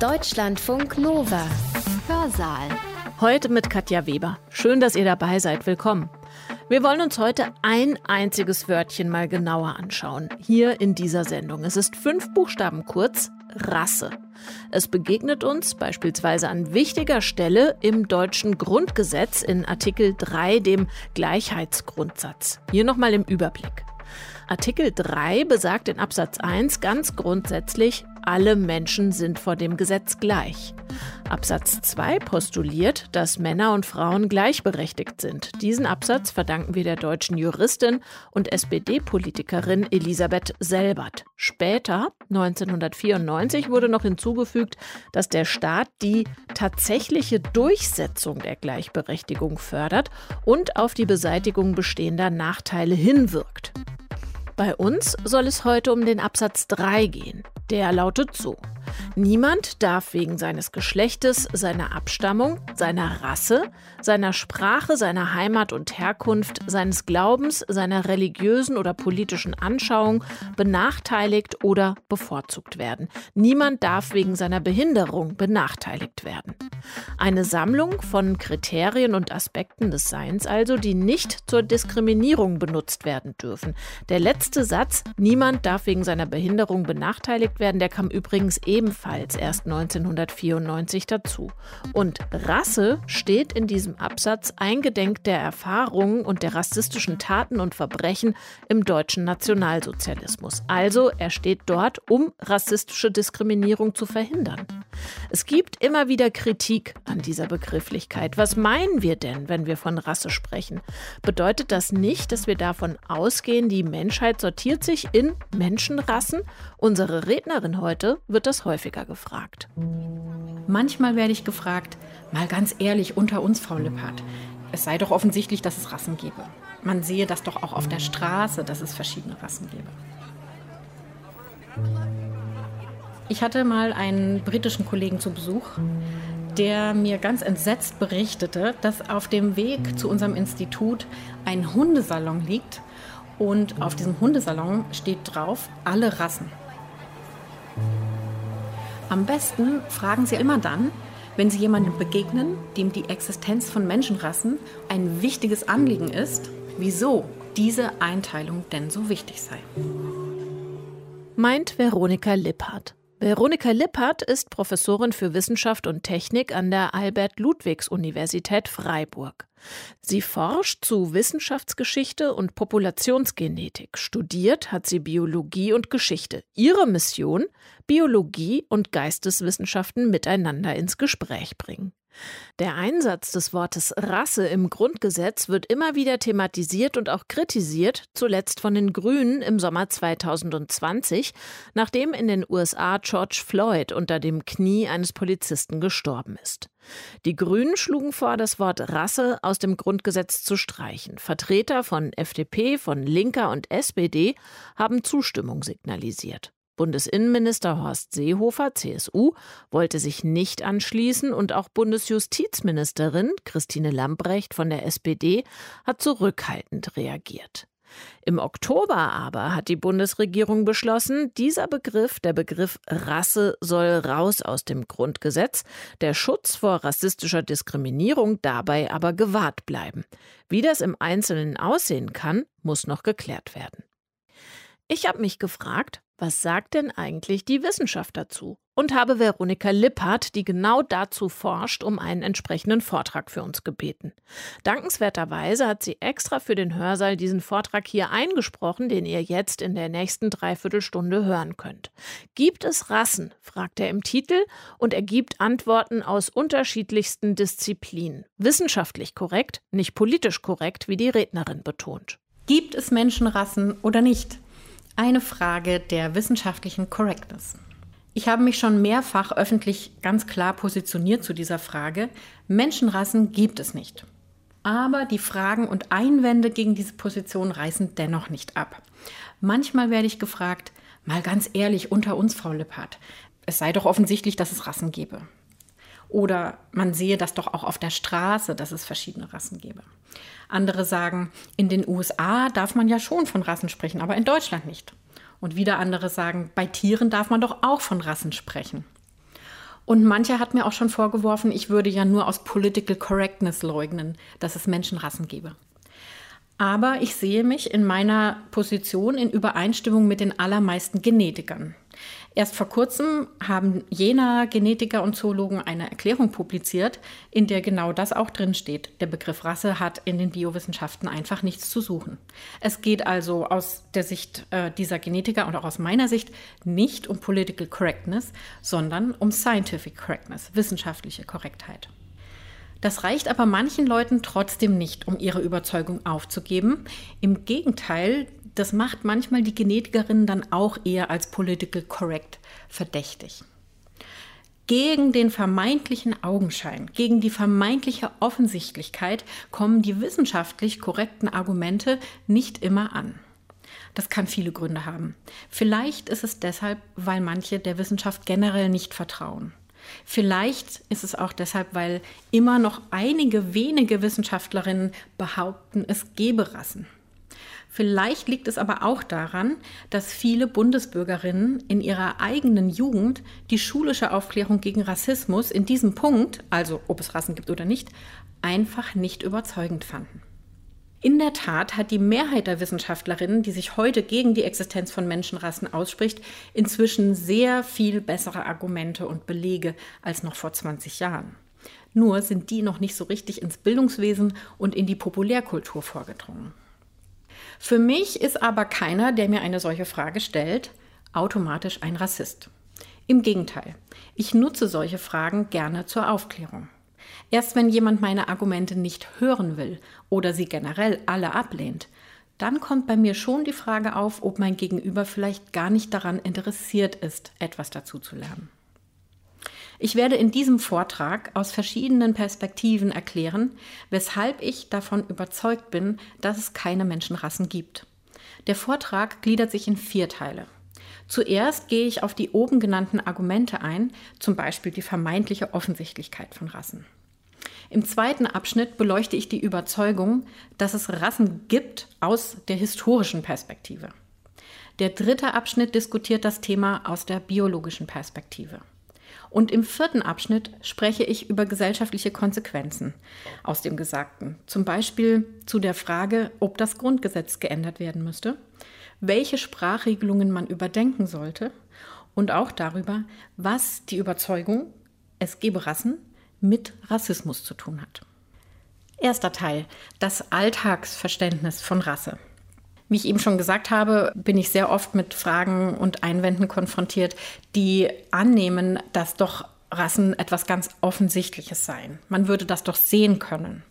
Deutschlandfunk Nova. Hörsaal. Heute mit Katja Weber. Schön, dass ihr dabei seid. Willkommen. Wir wollen uns heute ein einziges Wörtchen mal genauer anschauen. Hier in dieser Sendung. Es ist fünf Buchstaben kurz. Rasse. Es begegnet uns beispielsweise an wichtiger Stelle im deutschen Grundgesetz in Artikel 3, dem Gleichheitsgrundsatz. Hier nochmal im Überblick. Artikel 3 besagt in Absatz 1 ganz grundsätzlich, alle Menschen sind vor dem Gesetz gleich. Absatz 2 postuliert, dass Männer und Frauen gleichberechtigt sind. Diesen Absatz verdanken wir der deutschen Juristin und SPD-Politikerin Elisabeth Selbert. Später, 1994, wurde noch hinzugefügt, dass der Staat die tatsächliche Durchsetzung der Gleichberechtigung fördert und auf die Beseitigung bestehender Nachteile hinwirkt. Bei uns soll es heute um den Absatz 3 gehen. Der lautet so. Niemand darf wegen seines Geschlechtes, seiner Abstammung, seiner Rasse, seiner Sprache, seiner Heimat und Herkunft, seines Glaubens, seiner religiösen oder politischen Anschauung benachteiligt oder bevorzugt werden. Niemand darf wegen seiner Behinderung benachteiligt werden. Eine Sammlung von Kriterien und Aspekten des Seins also, die nicht zur Diskriminierung benutzt werden dürfen. Der letzte Satz, niemand darf wegen seiner Behinderung benachteiligt werden, der kam übrigens ebenfalls ebenfalls erst 1994 dazu. Und Rasse steht in diesem Absatz eingedenk der Erfahrungen und der rassistischen Taten und Verbrechen im deutschen Nationalsozialismus. Also er steht dort, um rassistische Diskriminierung zu verhindern. Es gibt immer wieder Kritik an dieser Begrifflichkeit. Was meinen wir denn, wenn wir von Rasse sprechen? Bedeutet das nicht, dass wir davon ausgehen, die Menschheit sortiert sich in Menschenrassen? Unsere Rednerin heute wird das häufiger gefragt. Manchmal werde ich gefragt, mal ganz ehrlich unter uns, Frau Lippert, es sei doch offensichtlich, dass es Rassen gäbe. Man sehe das doch auch auf der Straße, dass es verschiedene Rassen gäbe. Ich hatte mal einen britischen Kollegen zu Besuch, der mir ganz entsetzt berichtete, dass auf dem Weg zu unserem Institut ein Hundesalon liegt und auf diesem Hundesalon steht drauf alle Rassen. Am besten fragen Sie immer dann, wenn Sie jemandem begegnen, dem die Existenz von Menschenrassen ein wichtiges Anliegen ist, wieso diese Einteilung denn so wichtig sei. Meint Veronika Lippert. Veronika Lippert ist Professorin für Wissenschaft und Technik an der Albert-Ludwigs-Universität Freiburg. Sie forscht zu Wissenschaftsgeschichte und Populationsgenetik. Studiert hat sie Biologie und Geschichte. Ihre Mission? Biologie und Geisteswissenschaften miteinander ins Gespräch bringen. Der Einsatz des Wortes Rasse im Grundgesetz wird immer wieder thematisiert und auch kritisiert, zuletzt von den Grünen im Sommer 2020, nachdem in den USA George Floyd unter dem Knie eines Polizisten gestorben ist. Die Grünen schlugen vor, das Wort Rasse aus dem Grundgesetz zu streichen. Vertreter von FDP, von Linker und SPD haben Zustimmung signalisiert. Bundesinnenminister Horst Seehofer, CSU, wollte sich nicht anschließen und auch Bundesjustizministerin Christine Lambrecht von der SPD hat zurückhaltend reagiert. Im Oktober aber hat die Bundesregierung beschlossen, dieser Begriff, der Begriff Rasse, soll raus aus dem Grundgesetz, der Schutz vor rassistischer Diskriminierung dabei aber gewahrt bleiben. Wie das im Einzelnen aussehen kann, muss noch geklärt werden. Ich habe mich gefragt, was sagt denn eigentlich die Wissenschaft dazu? Und habe Veronika Lippert, die genau dazu forscht, um einen entsprechenden Vortrag für uns gebeten. Dankenswerterweise hat sie extra für den Hörsaal diesen Vortrag hier eingesprochen, den ihr jetzt in der nächsten Dreiviertelstunde hören könnt. Gibt es Rassen? fragt er im Titel und er gibt Antworten aus unterschiedlichsten Disziplinen. Wissenschaftlich korrekt, nicht politisch korrekt, wie die Rednerin betont. Gibt es Menschenrassen oder nicht? Eine Frage der wissenschaftlichen Correctness. Ich habe mich schon mehrfach öffentlich ganz klar positioniert zu dieser Frage. Menschenrassen gibt es nicht. Aber die Fragen und Einwände gegen diese Position reißen dennoch nicht ab. Manchmal werde ich gefragt, mal ganz ehrlich unter uns, Frau Lippert, es sei doch offensichtlich, dass es Rassen gebe. Oder man sehe das doch auch auf der Straße, dass es verschiedene Rassen gäbe. Andere sagen, in den USA darf man ja schon von Rassen sprechen, aber in Deutschland nicht. Und wieder andere sagen, bei Tieren darf man doch auch von Rassen sprechen. Und mancher hat mir auch schon vorgeworfen, ich würde ja nur aus Political Correctness leugnen, dass es Menschenrassen gebe. Aber ich sehe mich in meiner Position in Übereinstimmung mit den allermeisten Genetikern. Erst vor kurzem haben jener Genetiker und Zoologen eine Erklärung publiziert, in der genau das auch drinsteht. Der Begriff Rasse hat in den Biowissenschaften einfach nichts zu suchen. Es geht also aus der Sicht äh, dieser Genetiker und auch aus meiner Sicht nicht um Political Correctness, sondern um Scientific Correctness, wissenschaftliche Korrektheit. Das reicht aber manchen Leuten trotzdem nicht, um ihre Überzeugung aufzugeben. Im Gegenteil, das macht manchmal die Genetikerinnen dann auch eher als political correct verdächtig. Gegen den vermeintlichen Augenschein, gegen die vermeintliche Offensichtlichkeit kommen die wissenschaftlich korrekten Argumente nicht immer an. Das kann viele Gründe haben. Vielleicht ist es deshalb, weil manche der Wissenschaft generell nicht vertrauen. Vielleicht ist es auch deshalb, weil immer noch einige wenige Wissenschaftlerinnen behaupten, es gebe Rassen. Vielleicht liegt es aber auch daran, dass viele Bundesbürgerinnen in ihrer eigenen Jugend die schulische Aufklärung gegen Rassismus in diesem Punkt, also ob es Rassen gibt oder nicht, einfach nicht überzeugend fanden. In der Tat hat die Mehrheit der Wissenschaftlerinnen, die sich heute gegen die Existenz von Menschenrassen ausspricht, inzwischen sehr viel bessere Argumente und Belege als noch vor 20 Jahren. Nur sind die noch nicht so richtig ins Bildungswesen und in die Populärkultur vorgedrungen. Für mich ist aber keiner, der mir eine solche Frage stellt, automatisch ein Rassist. Im Gegenteil, ich nutze solche Fragen gerne zur Aufklärung. Erst wenn jemand meine Argumente nicht hören will oder sie generell alle ablehnt, dann kommt bei mir schon die Frage auf, ob mein Gegenüber vielleicht gar nicht daran interessiert ist, etwas dazu zu lernen. Ich werde in diesem Vortrag aus verschiedenen Perspektiven erklären, weshalb ich davon überzeugt bin, dass es keine Menschenrassen gibt. Der Vortrag gliedert sich in vier Teile. Zuerst gehe ich auf die oben genannten Argumente ein, zum Beispiel die vermeintliche Offensichtlichkeit von Rassen. Im zweiten Abschnitt beleuchte ich die Überzeugung, dass es Rassen gibt aus der historischen Perspektive. Der dritte Abschnitt diskutiert das Thema aus der biologischen Perspektive. Und im vierten Abschnitt spreche ich über gesellschaftliche Konsequenzen aus dem Gesagten. Zum Beispiel zu der Frage, ob das Grundgesetz geändert werden müsste, welche Sprachregelungen man überdenken sollte und auch darüber, was die Überzeugung, es gebe Rassen, mit Rassismus zu tun hat. Erster Teil, das Alltagsverständnis von Rasse. Wie ich eben schon gesagt habe, bin ich sehr oft mit Fragen und Einwänden konfrontiert, die annehmen, dass doch Rassen etwas ganz Offensichtliches seien. Man würde das doch sehen können.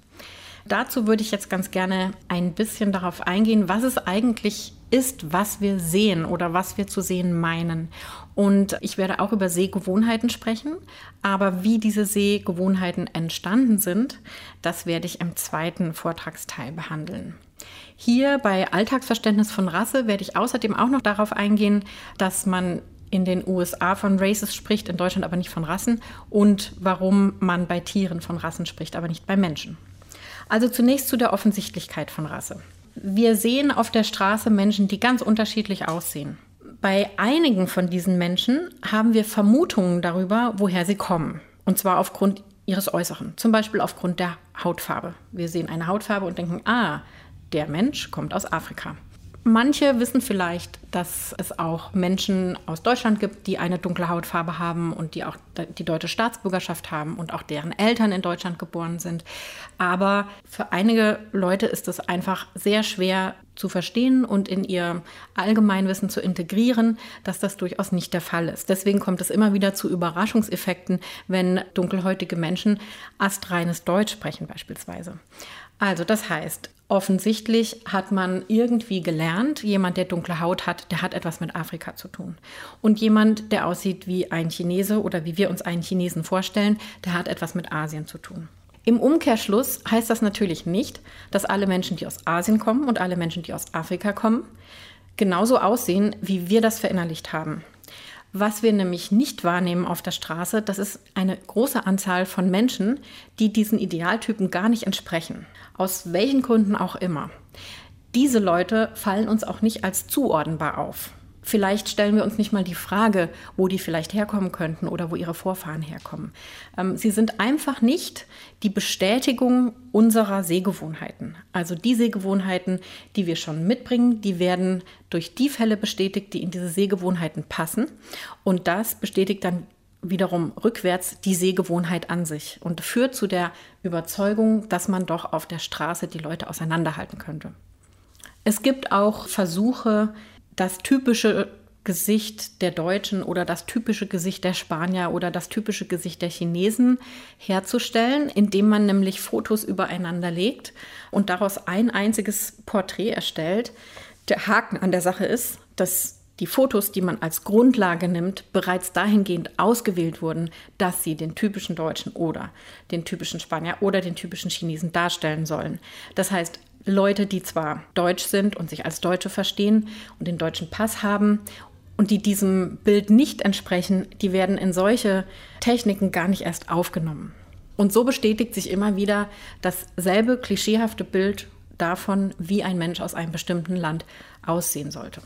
Dazu würde ich jetzt ganz gerne ein bisschen darauf eingehen, was es eigentlich ist, was wir sehen oder was wir zu sehen meinen. Und ich werde auch über Sehgewohnheiten sprechen, aber wie diese Sehgewohnheiten entstanden sind, das werde ich im zweiten Vortragsteil behandeln. Hier bei Alltagsverständnis von Rasse werde ich außerdem auch noch darauf eingehen, dass man in den USA von Races spricht, in Deutschland aber nicht von Rassen und warum man bei Tieren von Rassen spricht, aber nicht bei Menschen. Also zunächst zu der Offensichtlichkeit von Rasse. Wir sehen auf der Straße Menschen, die ganz unterschiedlich aussehen. Bei einigen von diesen Menschen haben wir Vermutungen darüber, woher sie kommen. Und zwar aufgrund ihres Äußeren, zum Beispiel aufgrund der Hautfarbe. Wir sehen eine Hautfarbe und denken, ah, der Mensch kommt aus Afrika. Manche wissen vielleicht, dass es auch Menschen aus Deutschland gibt, die eine dunkle Hautfarbe haben und die auch die deutsche Staatsbürgerschaft haben und auch deren Eltern in Deutschland geboren sind. Aber für einige Leute ist es einfach sehr schwer zu verstehen und in ihr Allgemeinwissen zu integrieren, dass das durchaus nicht der Fall ist. Deswegen kommt es immer wieder zu Überraschungseffekten, wenn dunkelhäutige Menschen astreines Deutsch sprechen beispielsweise. Also das heißt, offensichtlich hat man irgendwie gelernt, jemand, der dunkle Haut hat, der hat etwas mit Afrika zu tun. Und jemand, der aussieht wie ein Chinese oder wie wir uns einen Chinesen vorstellen, der hat etwas mit Asien zu tun. Im Umkehrschluss heißt das natürlich nicht, dass alle Menschen, die aus Asien kommen und alle Menschen, die aus Afrika kommen, genauso aussehen, wie wir das verinnerlicht haben. Was wir nämlich nicht wahrnehmen auf der Straße, das ist eine große Anzahl von Menschen, die diesen Idealtypen gar nicht entsprechen. Aus welchen Gründen auch immer. Diese Leute fallen uns auch nicht als zuordnenbar auf. Vielleicht stellen wir uns nicht mal die Frage, wo die vielleicht herkommen könnten oder wo ihre Vorfahren herkommen. Ähm, sie sind einfach nicht die Bestätigung unserer Sehgewohnheiten. Also die Sehgewohnheiten, die wir schon mitbringen, die werden durch die Fälle bestätigt, die in diese Sehgewohnheiten passen. Und das bestätigt dann wiederum rückwärts die Sehgewohnheit an sich und führt zu der Überzeugung, dass man doch auf der Straße die Leute auseinanderhalten könnte. Es gibt auch Versuche, das typische Gesicht der Deutschen oder das typische Gesicht der Spanier oder das typische Gesicht der Chinesen herzustellen, indem man nämlich Fotos übereinander legt und daraus ein einziges Porträt erstellt. Der Haken an der Sache ist, dass die Fotos, die man als Grundlage nimmt, bereits dahingehend ausgewählt wurden, dass sie den typischen Deutschen oder den typischen Spanier oder den typischen Chinesen darstellen sollen. Das heißt, Leute, die zwar deutsch sind und sich als Deutsche verstehen und den deutschen Pass haben und die diesem Bild nicht entsprechen, die werden in solche Techniken gar nicht erst aufgenommen. Und so bestätigt sich immer wieder dasselbe klischeehafte Bild davon, wie ein Mensch aus einem bestimmten Land aussehen sollte.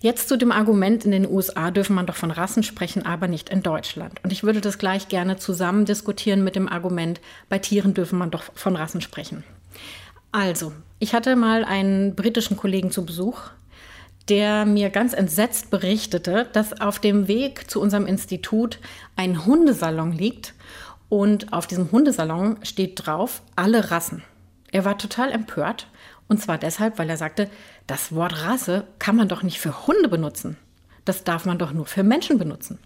Jetzt zu dem Argument, in den USA dürfen man doch von Rassen sprechen, aber nicht in Deutschland. Und ich würde das gleich gerne zusammen diskutieren mit dem Argument, bei Tieren dürfen man doch von Rassen sprechen. Also, ich hatte mal einen britischen Kollegen zu Besuch, der mir ganz entsetzt berichtete, dass auf dem Weg zu unserem Institut ein Hundesalon liegt und auf diesem Hundesalon steht drauf alle Rassen. Er war total empört und zwar deshalb, weil er sagte, das Wort Rasse kann man doch nicht für Hunde benutzen. Das darf man doch nur für Menschen benutzen.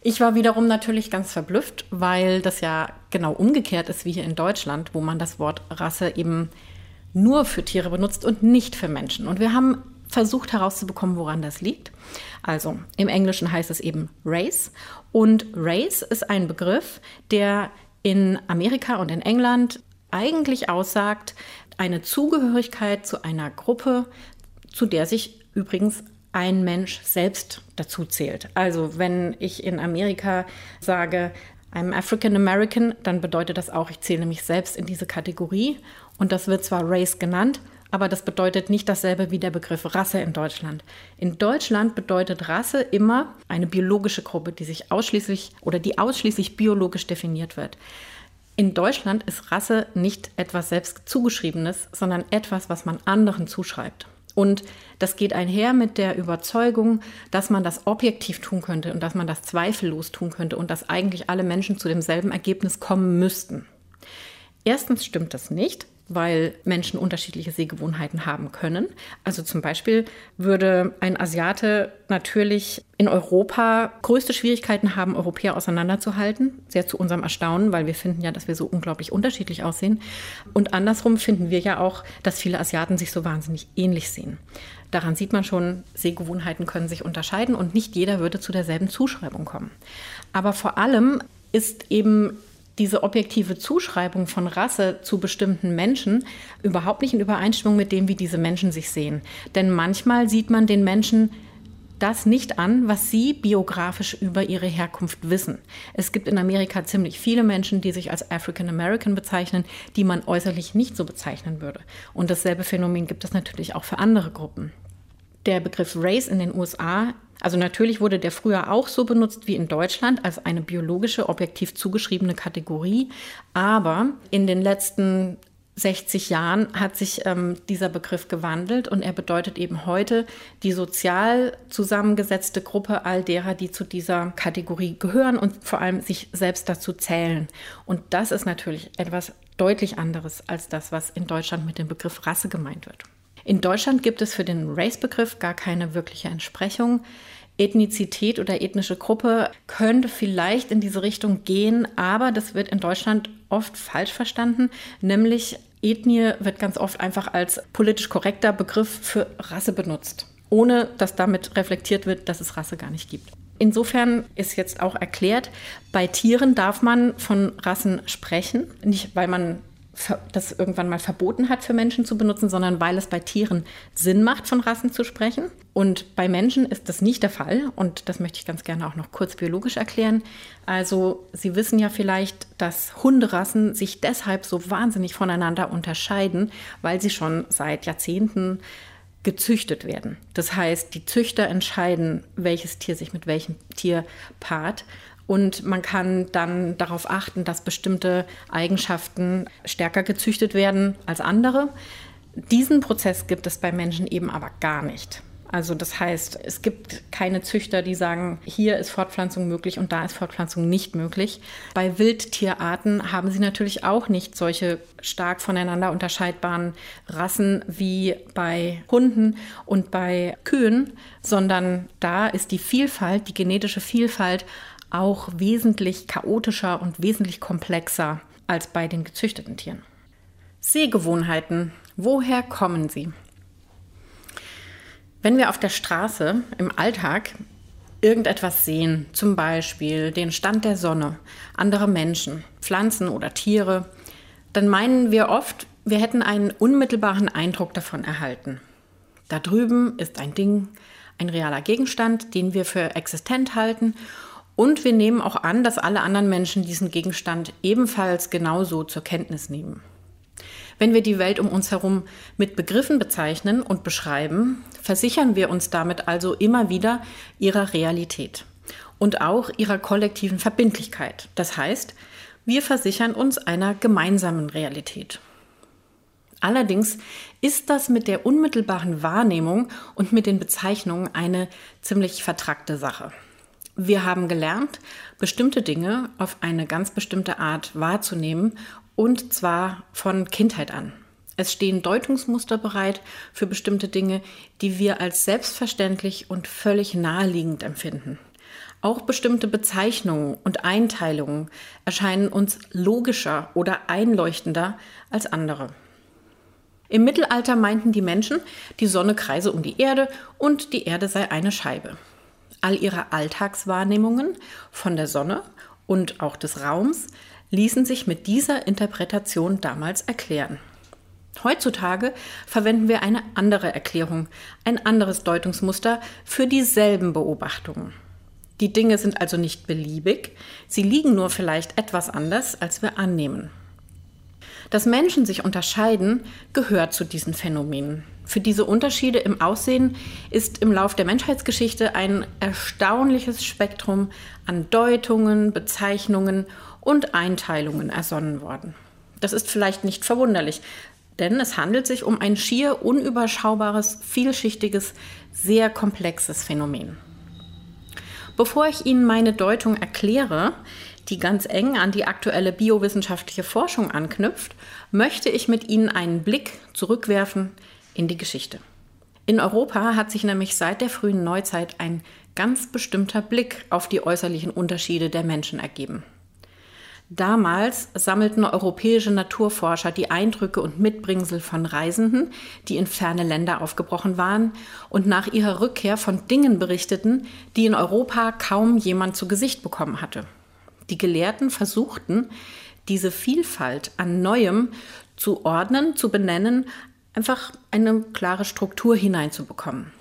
Ich war wiederum natürlich ganz verblüfft, weil das ja genau umgekehrt ist wie hier in Deutschland, wo man das Wort Rasse eben nur für Tiere benutzt und nicht für Menschen. Und wir haben versucht herauszubekommen, woran das liegt. Also im Englischen heißt es eben Race. Und Race ist ein Begriff, der in Amerika und in England eigentlich aussagt, eine Zugehörigkeit zu einer Gruppe, zu der sich übrigens ein Mensch selbst dazu zählt. Also wenn ich in Amerika sage, I'm African American, dann bedeutet das auch, ich zähle mich selbst in diese Kategorie. Und das wird zwar Race genannt, aber das bedeutet nicht dasselbe wie der Begriff Rasse in Deutschland. In Deutschland bedeutet Rasse immer eine biologische Gruppe, die sich ausschließlich oder die ausschließlich biologisch definiert wird. In Deutschland ist Rasse nicht etwas selbst zugeschriebenes, sondern etwas, was man anderen zuschreibt. Und das geht einher mit der Überzeugung, dass man das objektiv tun könnte und dass man das zweifellos tun könnte und dass eigentlich alle Menschen zu demselben Ergebnis kommen müssten. Erstens stimmt das nicht weil Menschen unterschiedliche Sehgewohnheiten haben können. Also zum Beispiel würde ein Asiate natürlich in Europa größte Schwierigkeiten haben, Europäer auseinanderzuhalten. Sehr zu unserem Erstaunen, weil wir finden ja, dass wir so unglaublich unterschiedlich aussehen. Und andersrum finden wir ja auch, dass viele Asiaten sich so wahnsinnig ähnlich sehen. Daran sieht man schon, Sehgewohnheiten können sich unterscheiden und nicht jeder würde zu derselben Zuschreibung kommen. Aber vor allem ist eben diese objektive Zuschreibung von Rasse zu bestimmten Menschen überhaupt nicht in Übereinstimmung mit dem, wie diese Menschen sich sehen. Denn manchmal sieht man den Menschen das nicht an, was sie biografisch über ihre Herkunft wissen. Es gibt in Amerika ziemlich viele Menschen, die sich als African American bezeichnen, die man äußerlich nicht so bezeichnen würde. Und dasselbe Phänomen gibt es natürlich auch für andere Gruppen. Der Begriff Race in den USA also natürlich wurde der früher auch so benutzt wie in Deutschland als eine biologische, objektiv zugeschriebene Kategorie. Aber in den letzten 60 Jahren hat sich ähm, dieser Begriff gewandelt und er bedeutet eben heute die sozial zusammengesetzte Gruppe all derer, die zu dieser Kategorie gehören und vor allem sich selbst dazu zählen. Und das ist natürlich etwas deutlich anderes als das, was in Deutschland mit dem Begriff Rasse gemeint wird. In Deutschland gibt es für den Race-Begriff gar keine wirkliche Entsprechung. Ethnizität oder ethnische Gruppe könnte vielleicht in diese Richtung gehen, aber das wird in Deutschland oft falsch verstanden, nämlich Ethnie wird ganz oft einfach als politisch korrekter Begriff für Rasse benutzt, ohne dass damit reflektiert wird, dass es Rasse gar nicht gibt. Insofern ist jetzt auch erklärt, bei Tieren darf man von Rassen sprechen, nicht weil man das irgendwann mal verboten hat für Menschen zu benutzen, sondern weil es bei Tieren Sinn macht, von Rassen zu sprechen. Und bei Menschen ist das nicht der Fall. Und das möchte ich ganz gerne auch noch kurz biologisch erklären. Also Sie wissen ja vielleicht, dass Hunderassen sich deshalb so wahnsinnig voneinander unterscheiden, weil sie schon seit Jahrzehnten gezüchtet werden. Das heißt, die Züchter entscheiden, welches Tier sich mit welchem Tier paart. Und man kann dann darauf achten, dass bestimmte Eigenschaften stärker gezüchtet werden als andere. Diesen Prozess gibt es bei Menschen eben aber gar nicht. Also das heißt, es gibt keine Züchter, die sagen, hier ist Fortpflanzung möglich und da ist Fortpflanzung nicht möglich. Bei Wildtierarten haben sie natürlich auch nicht solche stark voneinander unterscheidbaren Rassen wie bei Hunden und bei Kühen, sondern da ist die Vielfalt, die genetische Vielfalt auch wesentlich chaotischer und wesentlich komplexer als bei den gezüchteten Tieren. Sehgewohnheiten, woher kommen sie? Wenn wir auf der Straße im Alltag irgendetwas sehen, zum Beispiel den Stand der Sonne, andere Menschen, Pflanzen oder Tiere, dann meinen wir oft, wir hätten einen unmittelbaren Eindruck davon erhalten. Da drüben ist ein Ding, ein realer Gegenstand, den wir für existent halten und wir nehmen auch an, dass alle anderen Menschen diesen Gegenstand ebenfalls genauso zur Kenntnis nehmen. Wenn wir die Welt um uns herum mit Begriffen bezeichnen und beschreiben, versichern wir uns damit also immer wieder ihrer Realität und auch ihrer kollektiven Verbindlichkeit. Das heißt, wir versichern uns einer gemeinsamen Realität. Allerdings ist das mit der unmittelbaren Wahrnehmung und mit den Bezeichnungen eine ziemlich vertrackte Sache. Wir haben gelernt, bestimmte Dinge auf eine ganz bestimmte Art wahrzunehmen und zwar von Kindheit an. Es stehen Deutungsmuster bereit für bestimmte Dinge, die wir als selbstverständlich und völlig naheliegend empfinden. Auch bestimmte Bezeichnungen und Einteilungen erscheinen uns logischer oder einleuchtender als andere. Im Mittelalter meinten die Menschen, die Sonne kreise um die Erde und die Erde sei eine Scheibe. All ihre Alltagswahrnehmungen von der Sonne und auch des Raums ließen sich mit dieser Interpretation damals erklären. Heutzutage verwenden wir eine andere Erklärung, ein anderes Deutungsmuster für dieselben Beobachtungen. Die Dinge sind also nicht beliebig, sie liegen nur vielleicht etwas anders, als wir annehmen. Dass Menschen sich unterscheiden, gehört zu diesen Phänomenen. Für diese Unterschiede im Aussehen ist im Lauf der Menschheitsgeschichte ein erstaunliches Spektrum an Deutungen, Bezeichnungen und Einteilungen ersonnen worden. Das ist vielleicht nicht verwunderlich, denn es handelt sich um ein schier unüberschaubares, vielschichtiges, sehr komplexes Phänomen. Bevor ich Ihnen meine Deutung erkläre, die ganz eng an die aktuelle biowissenschaftliche Forschung anknüpft, möchte ich mit Ihnen einen Blick zurückwerfen in die Geschichte. In Europa hat sich nämlich seit der frühen Neuzeit ein ganz bestimmter Blick auf die äußerlichen Unterschiede der Menschen ergeben. Damals sammelten europäische Naturforscher die Eindrücke und Mitbringsel von Reisenden, die in ferne Länder aufgebrochen waren und nach ihrer Rückkehr von Dingen berichteten, die in Europa kaum jemand zu Gesicht bekommen hatte. Die Gelehrten versuchten, diese Vielfalt an Neuem zu ordnen, zu benennen, einfach eine klare Struktur hineinzubekommen.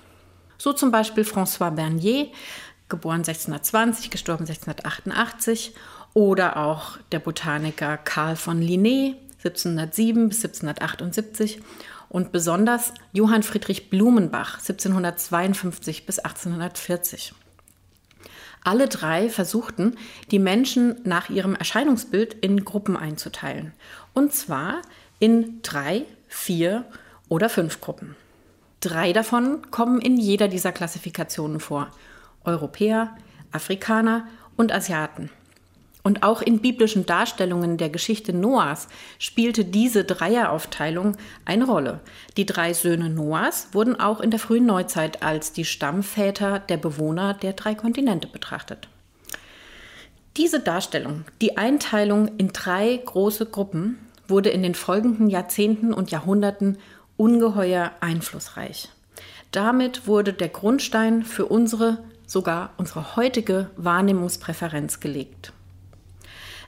So zum Beispiel François Bernier, geboren 1620, gestorben 1688 oder auch der Botaniker Karl von Linné 1707 bis 1778 und besonders Johann Friedrich Blumenbach 1752 bis 1840. Alle drei versuchten, die Menschen nach ihrem Erscheinungsbild in Gruppen einzuteilen. Und zwar in drei, vier oder fünf Gruppen. Drei davon kommen in jeder dieser Klassifikationen vor. Europäer, Afrikaner und Asiaten. Und auch in biblischen Darstellungen der Geschichte Noahs spielte diese Dreieraufteilung eine Rolle. Die drei Söhne Noahs wurden auch in der frühen Neuzeit als die Stammväter der Bewohner der drei Kontinente betrachtet. Diese Darstellung, die Einteilung in drei große Gruppen, wurde in den folgenden Jahrzehnten und Jahrhunderten ungeheuer einflussreich. Damit wurde der Grundstein für unsere, sogar unsere heutige Wahrnehmungspräferenz gelegt.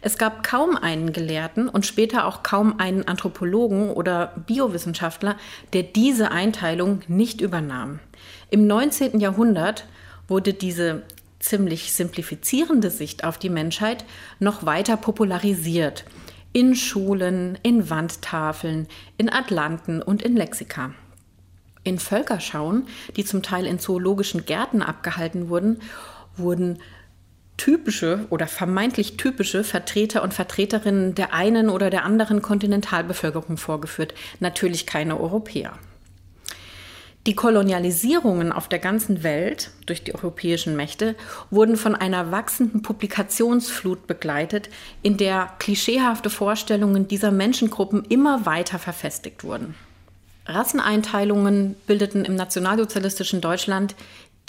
Es gab kaum einen Gelehrten und später auch kaum einen Anthropologen oder Biowissenschaftler, der diese Einteilung nicht übernahm. Im 19. Jahrhundert wurde diese ziemlich simplifizierende Sicht auf die Menschheit noch weiter popularisiert. In Schulen, in Wandtafeln, in Atlanten und in Lexika. In Völkerschauen, die zum Teil in zoologischen Gärten abgehalten wurden, wurden typische oder vermeintlich typische Vertreter und Vertreterinnen der einen oder der anderen Kontinentalbevölkerung vorgeführt, natürlich keine Europäer. Die Kolonialisierungen auf der ganzen Welt durch die europäischen Mächte wurden von einer wachsenden Publikationsflut begleitet, in der klischeehafte Vorstellungen dieser Menschengruppen immer weiter verfestigt wurden. Rasseneinteilungen bildeten im nationalsozialistischen Deutschland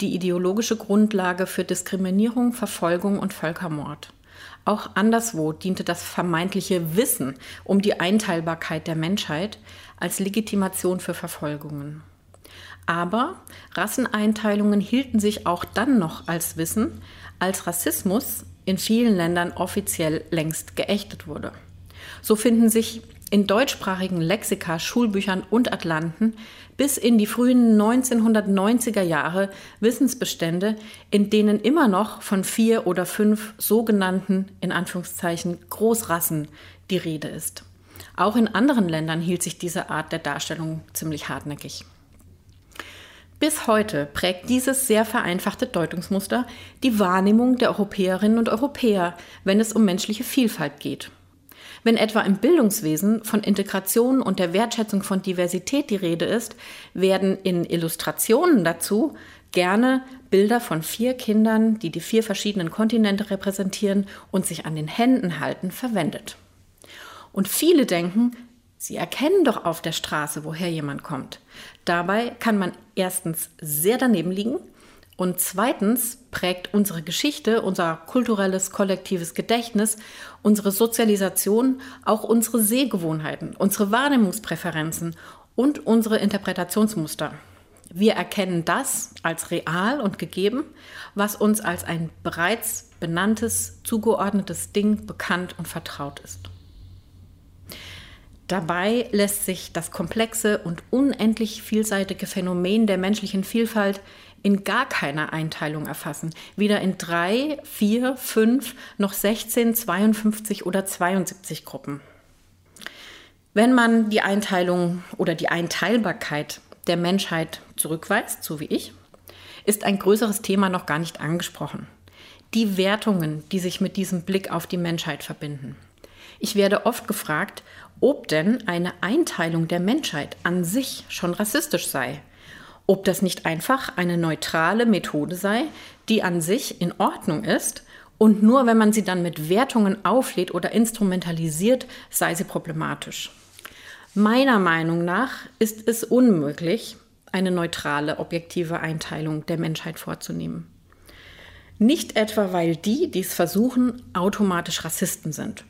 die ideologische Grundlage für Diskriminierung, Verfolgung und Völkermord. Auch anderswo diente das vermeintliche Wissen um die Einteilbarkeit der Menschheit als Legitimation für Verfolgungen. Aber Rasseneinteilungen hielten sich auch dann noch als Wissen, als Rassismus in vielen Ländern offiziell längst geächtet wurde. So finden sich in deutschsprachigen Lexika, Schulbüchern und Atlanten bis in die frühen 1990er Jahre Wissensbestände, in denen immer noch von vier oder fünf sogenannten, in Anführungszeichen, Großrassen die Rede ist. Auch in anderen Ländern hielt sich diese Art der Darstellung ziemlich hartnäckig. Bis heute prägt dieses sehr vereinfachte Deutungsmuster die Wahrnehmung der Europäerinnen und Europäer, wenn es um menschliche Vielfalt geht. Wenn etwa im Bildungswesen von Integration und der Wertschätzung von Diversität die Rede ist, werden in Illustrationen dazu gerne Bilder von vier Kindern, die die vier verschiedenen Kontinente repräsentieren und sich an den Händen halten, verwendet. Und viele denken, sie erkennen doch auf der Straße, woher jemand kommt. Dabei kann man erstens sehr daneben liegen und zweitens prägt unsere Geschichte, unser kulturelles kollektives Gedächtnis, unsere Sozialisation, auch unsere Sehgewohnheiten, unsere Wahrnehmungspräferenzen und unsere Interpretationsmuster. Wir erkennen das als real und gegeben, was uns als ein bereits benanntes, zugeordnetes Ding bekannt und vertraut ist. Dabei lässt sich das komplexe und unendlich vielseitige Phänomen der menschlichen Vielfalt in gar keiner Einteilung erfassen. Weder in drei, vier, fünf, noch 16, 52 oder 72 Gruppen. Wenn man die Einteilung oder die Einteilbarkeit der Menschheit zurückweist, so wie ich, ist ein größeres Thema noch gar nicht angesprochen. Die Wertungen, die sich mit diesem Blick auf die Menschheit verbinden. Ich werde oft gefragt, ob denn eine Einteilung der Menschheit an sich schon rassistisch sei ob das nicht einfach eine neutrale Methode sei, die an sich in Ordnung ist und nur wenn man sie dann mit Wertungen auflädt oder instrumentalisiert, sei sie problematisch. Meiner Meinung nach ist es unmöglich, eine neutrale, objektive Einteilung der Menschheit vorzunehmen. Nicht etwa, weil die, die es versuchen, automatisch Rassisten sind,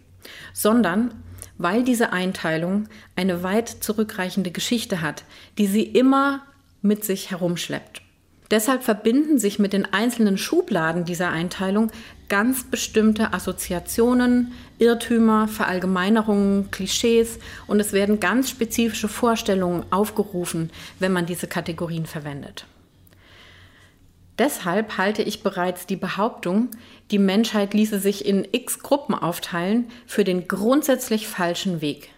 sondern weil diese Einteilung eine weit zurückreichende Geschichte hat, die sie immer mit sich herumschleppt. Deshalb verbinden sich mit den einzelnen Schubladen dieser Einteilung ganz bestimmte Assoziationen, Irrtümer, Verallgemeinerungen, Klischees und es werden ganz spezifische Vorstellungen aufgerufen, wenn man diese Kategorien verwendet. Deshalb halte ich bereits die Behauptung, die Menschheit ließe sich in x Gruppen aufteilen, für den grundsätzlich falschen Weg.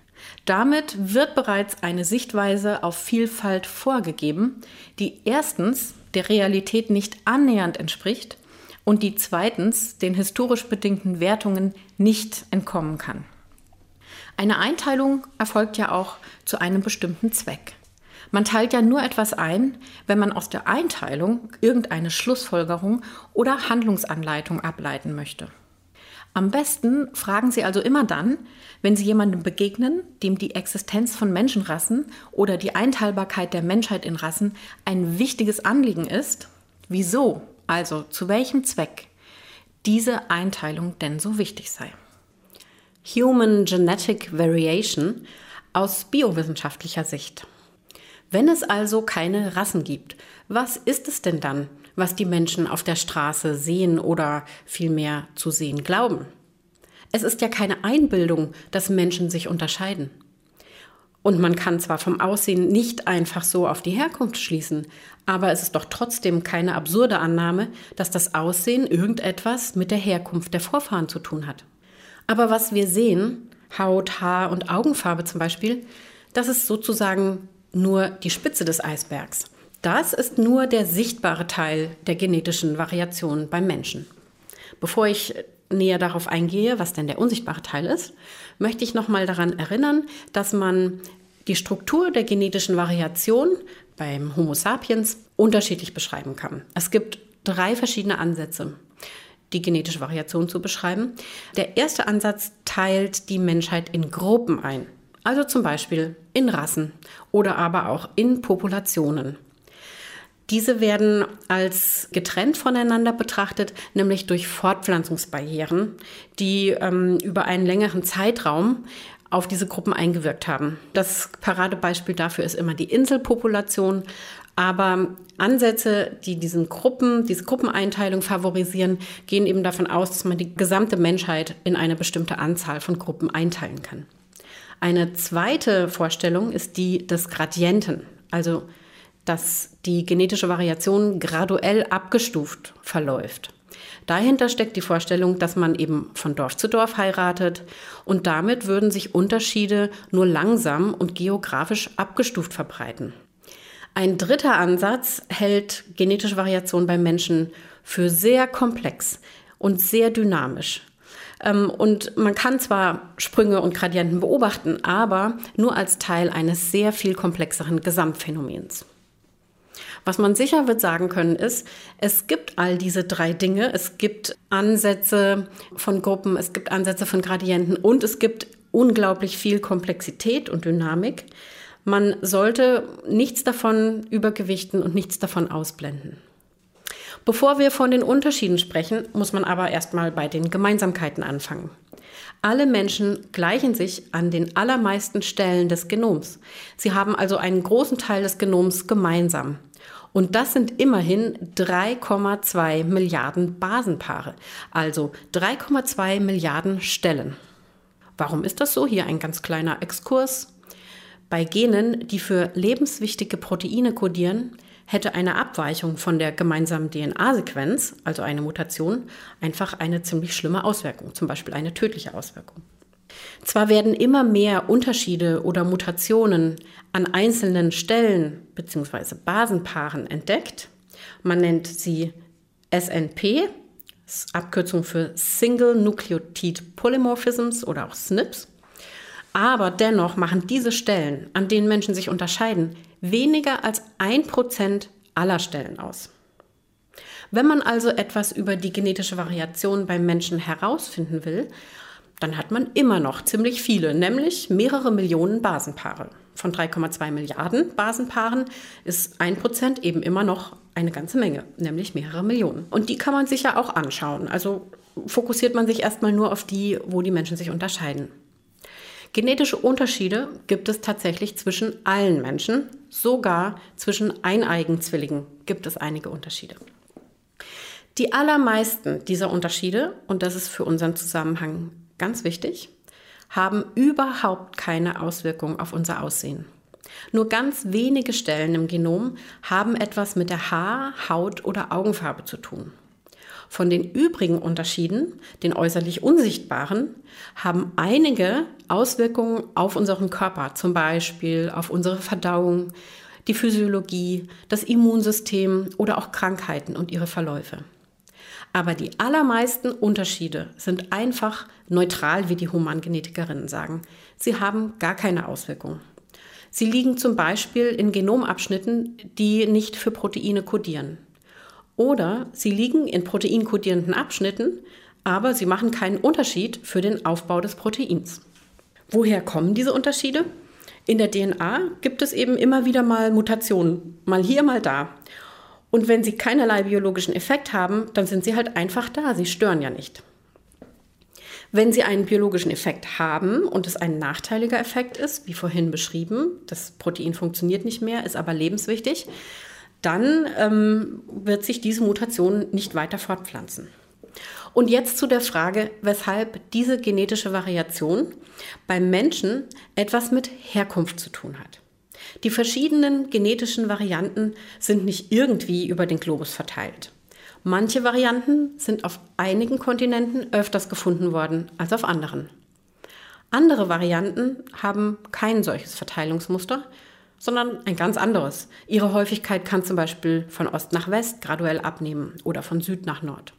Damit wird bereits eine Sichtweise auf Vielfalt vorgegeben, die erstens der Realität nicht annähernd entspricht und die zweitens den historisch bedingten Wertungen nicht entkommen kann. Eine Einteilung erfolgt ja auch zu einem bestimmten Zweck. Man teilt ja nur etwas ein, wenn man aus der Einteilung irgendeine Schlussfolgerung oder Handlungsanleitung ableiten möchte. Am besten fragen Sie also immer dann, wenn Sie jemandem begegnen, dem die Existenz von Menschenrassen oder die Einteilbarkeit der Menschheit in Rassen ein wichtiges Anliegen ist, wieso, also zu welchem Zweck diese Einteilung denn so wichtig sei. Human Genetic Variation aus biowissenschaftlicher Sicht. Wenn es also keine Rassen gibt, was ist es denn dann, was die Menschen auf der Straße sehen oder vielmehr zu sehen glauben? Es ist ja keine Einbildung, dass Menschen sich unterscheiden. Und man kann zwar vom Aussehen nicht einfach so auf die Herkunft schließen, aber es ist doch trotzdem keine absurde Annahme, dass das Aussehen irgendetwas mit der Herkunft der Vorfahren zu tun hat. Aber was wir sehen, Haut, Haar und Augenfarbe zum Beispiel, das ist sozusagen nur die Spitze des Eisbergs. Das ist nur der sichtbare Teil der genetischen Variation beim Menschen. Bevor ich näher darauf eingehe, was denn der unsichtbare Teil ist, möchte ich noch mal daran erinnern, dass man die Struktur der genetischen Variation beim Homo sapiens unterschiedlich beschreiben kann. Es gibt drei verschiedene Ansätze, die genetische Variation zu beschreiben. Der erste Ansatz teilt die Menschheit in Gruppen ein, also zum Beispiel in Rassen oder aber auch in Populationen. Diese werden als getrennt voneinander betrachtet, nämlich durch Fortpflanzungsbarrieren, die ähm, über einen längeren Zeitraum auf diese Gruppen eingewirkt haben. Das Paradebeispiel dafür ist immer die Inselpopulation. Aber Ansätze, die diesen Gruppen, diese Gruppeneinteilung favorisieren, gehen eben davon aus, dass man die gesamte Menschheit in eine bestimmte Anzahl von Gruppen einteilen kann. Eine zweite Vorstellung ist die des Gradienten, also dass die genetische Variation graduell abgestuft verläuft. Dahinter steckt die Vorstellung, dass man eben von Dorf zu Dorf heiratet und damit würden sich Unterschiede nur langsam und geografisch abgestuft verbreiten. Ein dritter Ansatz hält genetische Variation beim Menschen für sehr komplex und sehr dynamisch. Ähm, und man kann zwar Sprünge und Gradienten beobachten, aber nur als Teil eines sehr viel komplexeren Gesamtphänomens. Was man sicher wird sagen können, ist, es gibt all diese drei Dinge. Es gibt Ansätze von Gruppen, es gibt Ansätze von Gradienten und es gibt unglaublich viel Komplexität und Dynamik. Man sollte nichts davon übergewichten und nichts davon ausblenden. Bevor wir von den Unterschieden sprechen, muss man aber erstmal bei den Gemeinsamkeiten anfangen. Alle Menschen gleichen sich an den allermeisten Stellen des Genoms. Sie haben also einen großen Teil des Genoms gemeinsam. Und das sind immerhin 3,2 Milliarden Basenpaare, also 3,2 Milliarden Stellen. Warum ist das so? Hier ein ganz kleiner Exkurs. Bei Genen, die für lebenswichtige Proteine kodieren, hätte eine Abweichung von der gemeinsamen DNA-Sequenz, also eine Mutation, einfach eine ziemlich schlimme Auswirkung, zum Beispiel eine tödliche Auswirkung. Zwar werden immer mehr Unterschiede oder Mutationen an einzelnen Stellen bzw. Basenpaaren entdeckt. Man nennt sie SNP, Abkürzung für Single Nucleotide Polymorphisms oder auch SNPs. Aber dennoch machen diese Stellen, an denen Menschen sich unterscheiden, weniger als ein Prozent aller Stellen aus. Wenn man also etwas über die genetische Variation beim Menschen herausfinden will, dann hat man immer noch ziemlich viele, nämlich mehrere Millionen Basenpaare. Von 3,2 Milliarden Basenpaaren ist ein Prozent eben immer noch eine ganze Menge, nämlich mehrere Millionen. Und die kann man sich ja auch anschauen. Also fokussiert man sich erstmal nur auf die, wo die Menschen sich unterscheiden. Genetische Unterschiede gibt es tatsächlich zwischen allen Menschen, sogar zwischen Eineigenzwillingen gibt es einige Unterschiede. Die allermeisten dieser Unterschiede, und das ist für unseren Zusammenhang ganz wichtig, haben überhaupt keine Auswirkung auf unser Aussehen. Nur ganz wenige Stellen im Genom haben etwas mit der Haar-, Haut- oder Augenfarbe zu tun. Von den übrigen Unterschieden, den äußerlich unsichtbaren, haben einige Auswirkungen auf unseren Körper, zum Beispiel auf unsere Verdauung, die Physiologie, das Immunsystem oder auch Krankheiten und ihre Verläufe. Aber die allermeisten Unterschiede sind einfach neutral, wie die Humangenetikerinnen sagen. Sie haben gar keine Auswirkung. Sie liegen zum Beispiel in Genomabschnitten, die nicht für Proteine kodieren. Oder sie liegen in proteinkodierenden Abschnitten, aber sie machen keinen Unterschied für den Aufbau des Proteins. Woher kommen diese Unterschiede? In der DNA gibt es eben immer wieder mal Mutationen, mal hier, mal da. Und wenn sie keinerlei biologischen Effekt haben, dann sind sie halt einfach da, sie stören ja nicht. Wenn sie einen biologischen Effekt haben und es ein nachteiliger Effekt ist, wie vorhin beschrieben, das Protein funktioniert nicht mehr, ist aber lebenswichtig, dann ähm, wird sich diese Mutation nicht weiter fortpflanzen. Und jetzt zu der Frage, weshalb diese genetische Variation beim Menschen etwas mit Herkunft zu tun hat. Die verschiedenen genetischen Varianten sind nicht irgendwie über den Globus verteilt. Manche Varianten sind auf einigen Kontinenten öfters gefunden worden als auf anderen. Andere Varianten haben kein solches Verteilungsmuster, sondern ein ganz anderes. Ihre Häufigkeit kann zum Beispiel von Ost nach West graduell abnehmen oder von Süd nach Nord.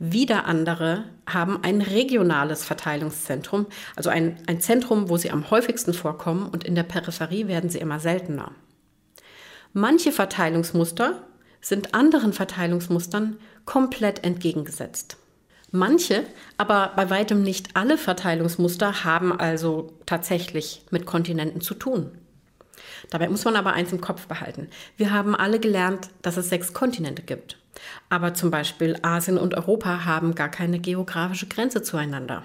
Wieder andere haben ein regionales Verteilungszentrum, also ein, ein Zentrum, wo sie am häufigsten vorkommen und in der Peripherie werden sie immer seltener. Manche Verteilungsmuster sind anderen Verteilungsmustern komplett entgegengesetzt. Manche, aber bei weitem nicht alle Verteilungsmuster haben also tatsächlich mit Kontinenten zu tun. Dabei muss man aber eins im Kopf behalten. Wir haben alle gelernt, dass es sechs Kontinente gibt. Aber zum Beispiel Asien und Europa haben gar keine geografische Grenze zueinander.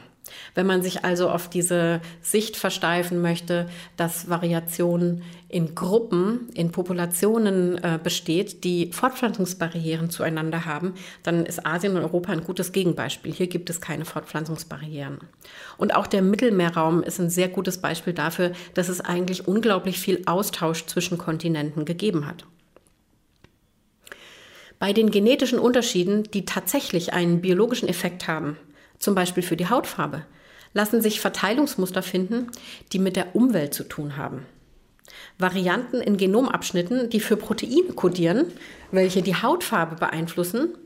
Wenn man sich also auf diese Sicht versteifen möchte, dass Variation in Gruppen, in Populationen äh, besteht, die Fortpflanzungsbarrieren zueinander haben, dann ist Asien und Europa ein gutes Gegenbeispiel. Hier gibt es keine Fortpflanzungsbarrieren. Und auch der Mittelmeerraum ist ein sehr gutes Beispiel dafür, dass es eigentlich unglaublich viel Austausch zwischen Kontinenten gegeben hat. Bei den genetischen Unterschieden, die tatsächlich einen biologischen Effekt haben, zum Beispiel für die Hautfarbe, lassen sich Verteilungsmuster finden, die mit der Umwelt zu tun haben. Varianten in Genomabschnitten, die für Proteine kodieren, welche die Hautfarbe beeinflussen,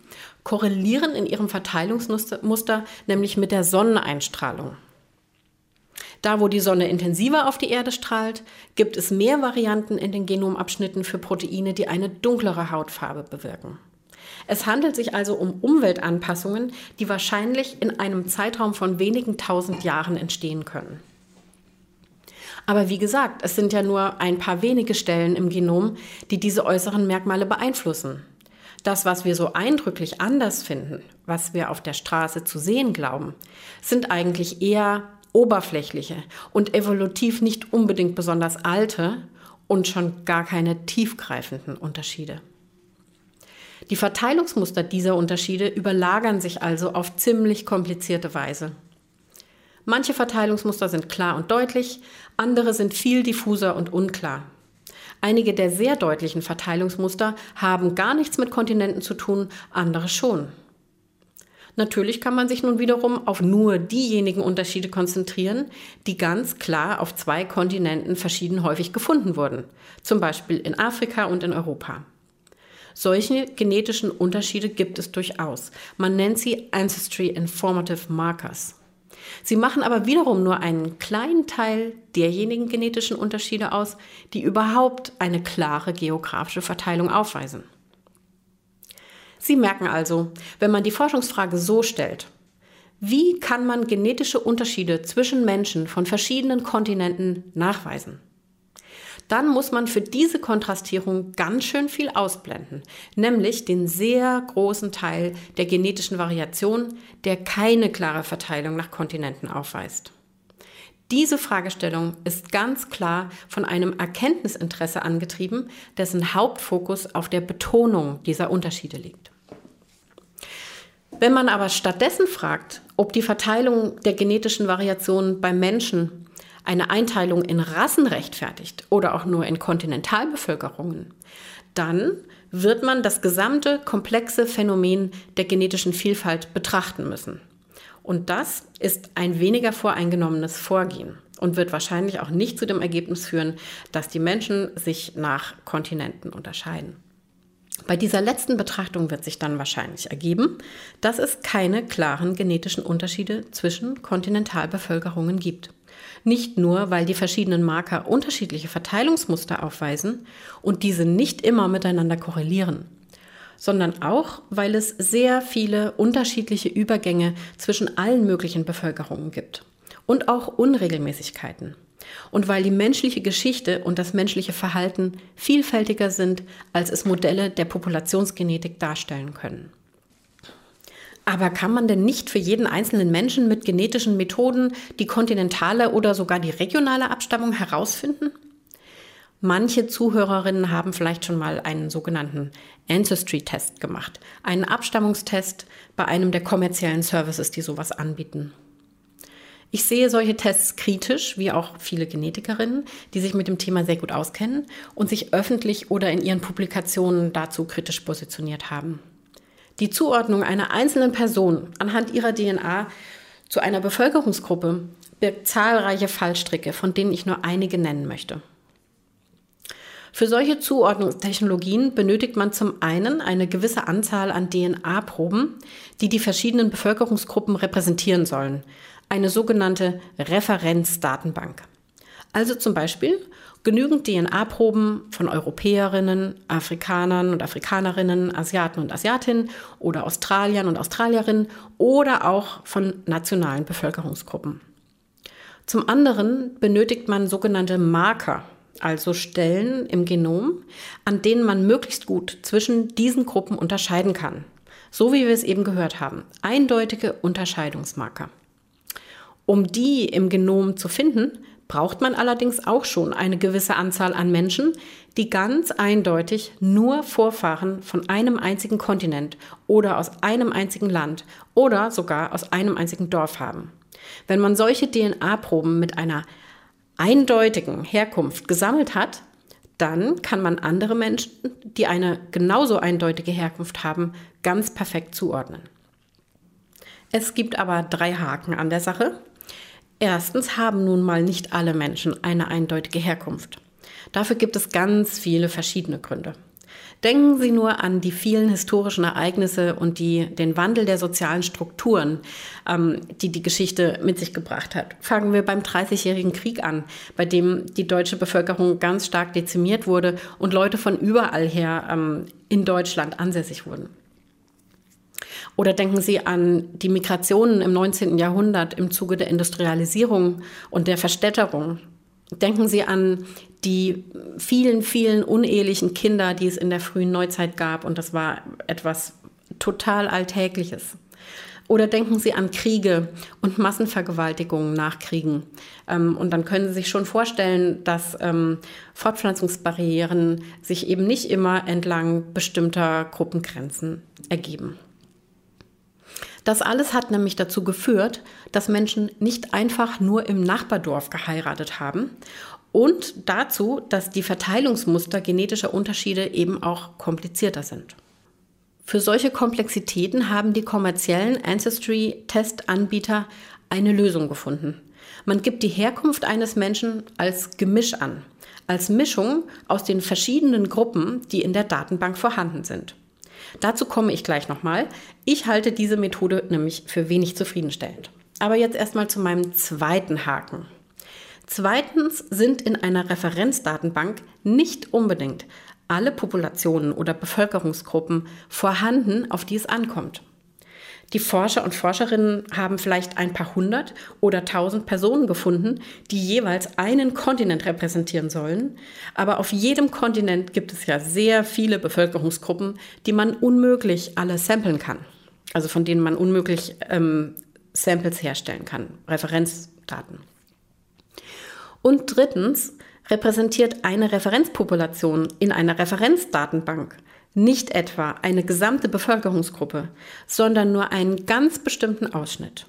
korrelieren in ihrem Verteilungsmuster nämlich mit der Sonneneinstrahlung. Da, wo die Sonne intensiver auf die Erde strahlt, gibt es mehr Varianten in den Genomabschnitten für Proteine, die eine dunklere Hautfarbe bewirken. Es handelt sich also um Umweltanpassungen, die wahrscheinlich in einem Zeitraum von wenigen tausend Jahren entstehen können. Aber wie gesagt, es sind ja nur ein paar wenige Stellen im Genom, die diese äußeren Merkmale beeinflussen. Das, was wir so eindrücklich anders finden, was wir auf der Straße zu sehen glauben, sind eigentlich eher oberflächliche und evolutiv nicht unbedingt besonders alte und schon gar keine tiefgreifenden Unterschiede. Die Verteilungsmuster dieser Unterschiede überlagern sich also auf ziemlich komplizierte Weise. Manche Verteilungsmuster sind klar und deutlich, andere sind viel diffuser und unklar. Einige der sehr deutlichen Verteilungsmuster haben gar nichts mit Kontinenten zu tun, andere schon. Natürlich kann man sich nun wiederum auf nur diejenigen Unterschiede konzentrieren, die ganz klar auf zwei Kontinenten verschieden häufig gefunden wurden, zum Beispiel in Afrika und in Europa. Solche genetischen Unterschiede gibt es durchaus. Man nennt sie Ancestry Informative Markers. Sie machen aber wiederum nur einen kleinen Teil derjenigen genetischen Unterschiede aus, die überhaupt eine klare geografische Verteilung aufweisen. Sie merken also, wenn man die Forschungsfrage so stellt, wie kann man genetische Unterschiede zwischen Menschen von verschiedenen Kontinenten nachweisen? Dann muss man für diese Kontrastierung ganz schön viel ausblenden, nämlich den sehr großen Teil der genetischen Variation, der keine klare Verteilung nach Kontinenten aufweist. Diese Fragestellung ist ganz klar von einem Erkenntnisinteresse angetrieben, dessen Hauptfokus auf der Betonung dieser Unterschiede liegt. Wenn man aber stattdessen fragt, ob die Verteilung der genetischen Variationen beim Menschen eine Einteilung in Rassen rechtfertigt oder auch nur in Kontinentalbevölkerungen, dann wird man das gesamte komplexe Phänomen der genetischen Vielfalt betrachten müssen. Und das ist ein weniger voreingenommenes Vorgehen und wird wahrscheinlich auch nicht zu dem Ergebnis führen, dass die Menschen sich nach Kontinenten unterscheiden. Bei dieser letzten Betrachtung wird sich dann wahrscheinlich ergeben, dass es keine klaren genetischen Unterschiede zwischen Kontinentalbevölkerungen gibt. Nicht nur, weil die verschiedenen Marker unterschiedliche Verteilungsmuster aufweisen und diese nicht immer miteinander korrelieren, sondern auch, weil es sehr viele unterschiedliche Übergänge zwischen allen möglichen Bevölkerungen gibt und auch Unregelmäßigkeiten. Und weil die menschliche Geschichte und das menschliche Verhalten vielfältiger sind, als es Modelle der Populationsgenetik darstellen können. Aber kann man denn nicht für jeden einzelnen Menschen mit genetischen Methoden die kontinentale oder sogar die regionale Abstammung herausfinden? Manche Zuhörerinnen haben vielleicht schon mal einen sogenannten Ancestry-Test gemacht, einen Abstammungstest bei einem der kommerziellen Services, die sowas anbieten. Ich sehe solche Tests kritisch, wie auch viele Genetikerinnen, die sich mit dem Thema sehr gut auskennen und sich öffentlich oder in ihren Publikationen dazu kritisch positioniert haben. Die Zuordnung einer einzelnen Person anhand ihrer DNA zu einer Bevölkerungsgruppe birgt zahlreiche Fallstricke, von denen ich nur einige nennen möchte. Für solche Zuordnungstechnologien benötigt man zum einen eine gewisse Anzahl an DNA-Proben, die die verschiedenen Bevölkerungsgruppen repräsentieren sollen. Eine sogenannte Referenzdatenbank. Also zum Beispiel genügend DNA-Proben von Europäerinnen, Afrikanern und Afrikanerinnen, Asiaten und Asiatinnen oder Australiern und Australierinnen oder auch von nationalen Bevölkerungsgruppen. Zum anderen benötigt man sogenannte Marker, also Stellen im Genom, an denen man möglichst gut zwischen diesen Gruppen unterscheiden kann. So wie wir es eben gehört haben. Eindeutige Unterscheidungsmarker. Um die im Genom zu finden, braucht man allerdings auch schon eine gewisse Anzahl an Menschen, die ganz eindeutig nur Vorfahren von einem einzigen Kontinent oder aus einem einzigen Land oder sogar aus einem einzigen Dorf haben. Wenn man solche DNA-Proben mit einer eindeutigen Herkunft gesammelt hat, dann kann man andere Menschen, die eine genauso eindeutige Herkunft haben, ganz perfekt zuordnen. Es gibt aber drei Haken an der Sache. Erstens haben nun mal nicht alle Menschen eine eindeutige Herkunft. Dafür gibt es ganz viele verschiedene Gründe. Denken Sie nur an die vielen historischen Ereignisse und die, den Wandel der sozialen Strukturen, ähm, die die Geschichte mit sich gebracht hat. Fangen wir beim Dreißigjährigen Krieg an, bei dem die deutsche Bevölkerung ganz stark dezimiert wurde und Leute von überall her ähm, in Deutschland ansässig wurden. Oder denken Sie an die Migrationen im 19. Jahrhundert im Zuge der Industrialisierung und der Verstädterung. Denken Sie an die vielen, vielen unehelichen Kinder, die es in der frühen Neuzeit gab. Und das war etwas total Alltägliches. Oder denken Sie an Kriege und Massenvergewaltigungen nach Kriegen. Ähm, und dann können Sie sich schon vorstellen, dass ähm, Fortpflanzungsbarrieren sich eben nicht immer entlang bestimmter Gruppengrenzen ergeben. Das alles hat nämlich dazu geführt, dass Menschen nicht einfach nur im Nachbardorf geheiratet haben und dazu, dass die Verteilungsmuster genetischer Unterschiede eben auch komplizierter sind. Für solche Komplexitäten haben die kommerziellen Ancestry-Test-Anbieter eine Lösung gefunden. Man gibt die Herkunft eines Menschen als Gemisch an, als Mischung aus den verschiedenen Gruppen, die in der Datenbank vorhanden sind. Dazu komme ich gleich nochmal. Ich halte diese Methode nämlich für wenig zufriedenstellend. Aber jetzt erstmal zu meinem zweiten Haken. Zweitens sind in einer Referenzdatenbank nicht unbedingt alle Populationen oder Bevölkerungsgruppen vorhanden, auf die es ankommt. Die Forscher und Forscherinnen haben vielleicht ein paar hundert oder tausend Personen gefunden, die jeweils einen Kontinent repräsentieren sollen. Aber auf jedem Kontinent gibt es ja sehr viele Bevölkerungsgruppen, die man unmöglich alle samplen kann. Also von denen man unmöglich ähm, Samples herstellen kann, Referenzdaten. Und drittens repräsentiert eine Referenzpopulation in einer Referenzdatenbank nicht etwa eine gesamte Bevölkerungsgruppe, sondern nur einen ganz bestimmten Ausschnitt.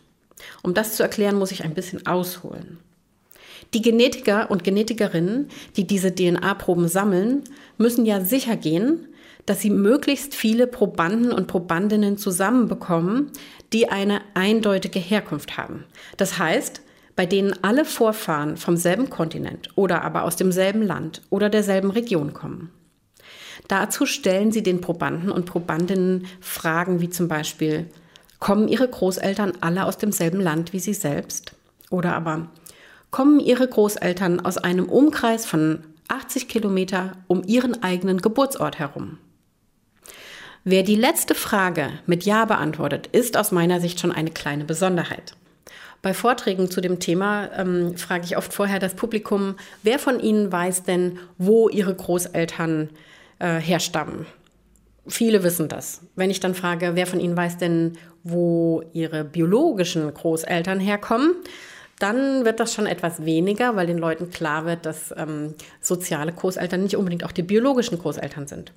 Um das zu erklären, muss ich ein bisschen ausholen. Die Genetiker und Genetikerinnen, die diese DNA-Proben sammeln, müssen ja sicher gehen, dass sie möglichst viele Probanden und Probandinnen zusammenbekommen, die eine eindeutige Herkunft haben. Das heißt, bei denen alle Vorfahren vom selben Kontinent oder aber aus demselben Land oder derselben Region kommen. Dazu stellen sie den Probanden und Probandinnen Fragen wie zum Beispiel, kommen ihre Großeltern alle aus demselben Land wie sie selbst? Oder aber, kommen ihre Großeltern aus einem Umkreis von 80 Kilometer um ihren eigenen Geburtsort herum? Wer die letzte Frage mit Ja beantwortet, ist aus meiner Sicht schon eine kleine Besonderheit. Bei Vorträgen zu dem Thema ähm, frage ich oft vorher das Publikum, wer von Ihnen weiß denn, wo Ihre Großeltern äh, herstammen. Viele wissen das. Wenn ich dann frage, wer von Ihnen weiß denn, wo Ihre biologischen Großeltern herkommen, dann wird das schon etwas weniger, weil den Leuten klar wird, dass ähm, soziale Großeltern nicht unbedingt auch die biologischen Großeltern sind.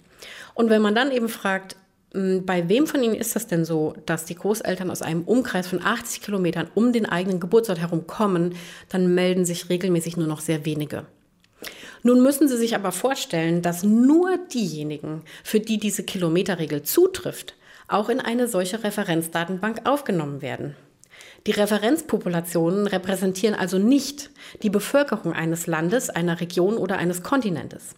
Und wenn man dann eben fragt, hm, bei wem von Ihnen ist das denn so, dass die Großeltern aus einem Umkreis von 80 Kilometern um den eigenen Geburtsort herum kommen, dann melden sich regelmäßig nur noch sehr wenige. Nun müssen Sie sich aber vorstellen, dass nur diejenigen, für die diese Kilometerregel zutrifft, auch in eine solche Referenzdatenbank aufgenommen werden. Die Referenzpopulationen repräsentieren also nicht die Bevölkerung eines Landes, einer Region oder eines Kontinentes.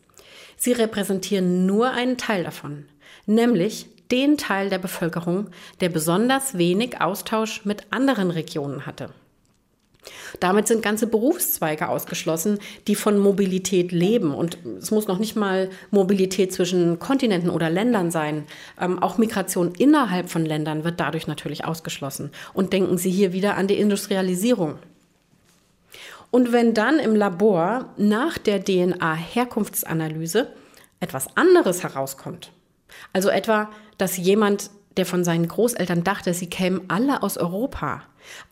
Sie repräsentieren nur einen Teil davon, nämlich den Teil der Bevölkerung, der besonders wenig Austausch mit anderen Regionen hatte. Damit sind ganze Berufszweige ausgeschlossen, die von Mobilität leben. Und es muss noch nicht mal Mobilität zwischen Kontinenten oder Ländern sein. Ähm, auch Migration innerhalb von Ländern wird dadurch natürlich ausgeschlossen. Und denken Sie hier wieder an die Industrialisierung. Und wenn dann im Labor nach der DNA-Herkunftsanalyse etwas anderes herauskommt, also etwa, dass jemand, der von seinen Großeltern dachte, sie kämen alle aus Europa,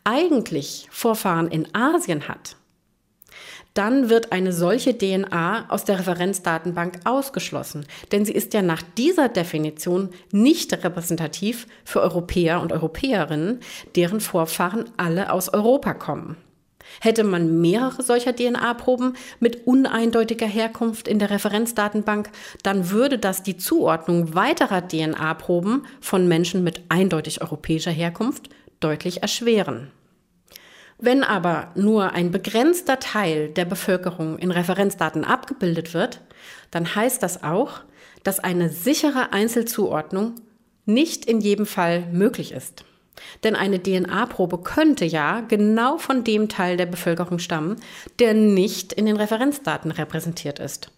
eigentlich Vorfahren in Asien hat, dann wird eine solche DNA aus der Referenzdatenbank ausgeschlossen, denn sie ist ja nach dieser Definition nicht repräsentativ für Europäer und Europäerinnen, deren Vorfahren alle aus Europa kommen. Hätte man mehrere solcher DNA-Proben mit uneindeutiger Herkunft in der Referenzdatenbank, dann würde das die Zuordnung weiterer DNA-Proben von Menschen mit eindeutig europäischer Herkunft deutlich erschweren. Wenn aber nur ein begrenzter Teil der Bevölkerung in Referenzdaten abgebildet wird, dann heißt das auch, dass eine sichere Einzelzuordnung nicht in jedem Fall möglich ist. Denn eine DNA-Probe könnte ja genau von dem Teil der Bevölkerung stammen, der nicht in den Referenzdaten repräsentiert ist.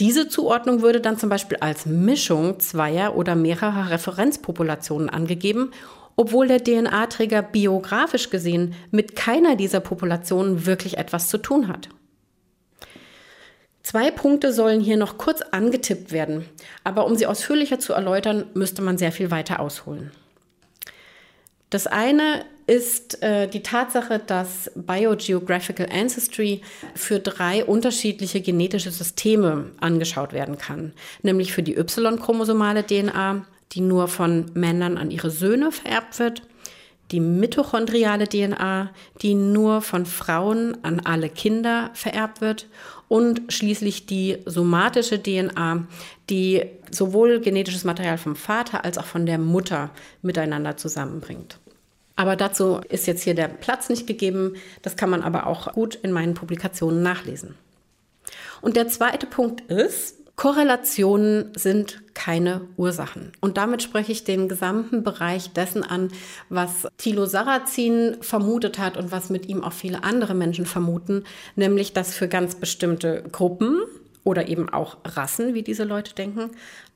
Diese Zuordnung würde dann zum Beispiel als Mischung zweier oder mehrerer Referenzpopulationen angegeben obwohl der DNA-Träger biografisch gesehen mit keiner dieser Populationen wirklich etwas zu tun hat. Zwei Punkte sollen hier noch kurz angetippt werden, aber um sie ausführlicher zu erläutern, müsste man sehr viel weiter ausholen. Das eine ist äh, die Tatsache, dass Biogeographical Ancestry für drei unterschiedliche genetische Systeme angeschaut werden kann, nämlich für die Y-chromosomale DNA, die nur von Männern an ihre Söhne vererbt wird, die mitochondriale DNA, die nur von Frauen an alle Kinder vererbt wird und schließlich die somatische DNA, die sowohl genetisches Material vom Vater als auch von der Mutter miteinander zusammenbringt. Aber dazu ist jetzt hier der Platz nicht gegeben. Das kann man aber auch gut in meinen Publikationen nachlesen. Und der zweite Punkt ist, Korrelationen sind keine Ursachen. Und damit spreche ich den gesamten Bereich dessen an, was Thilo Sarrazin vermutet hat und was mit ihm auch viele andere Menschen vermuten, nämlich dass für ganz bestimmte Gruppen oder eben auch Rassen, wie diese Leute denken,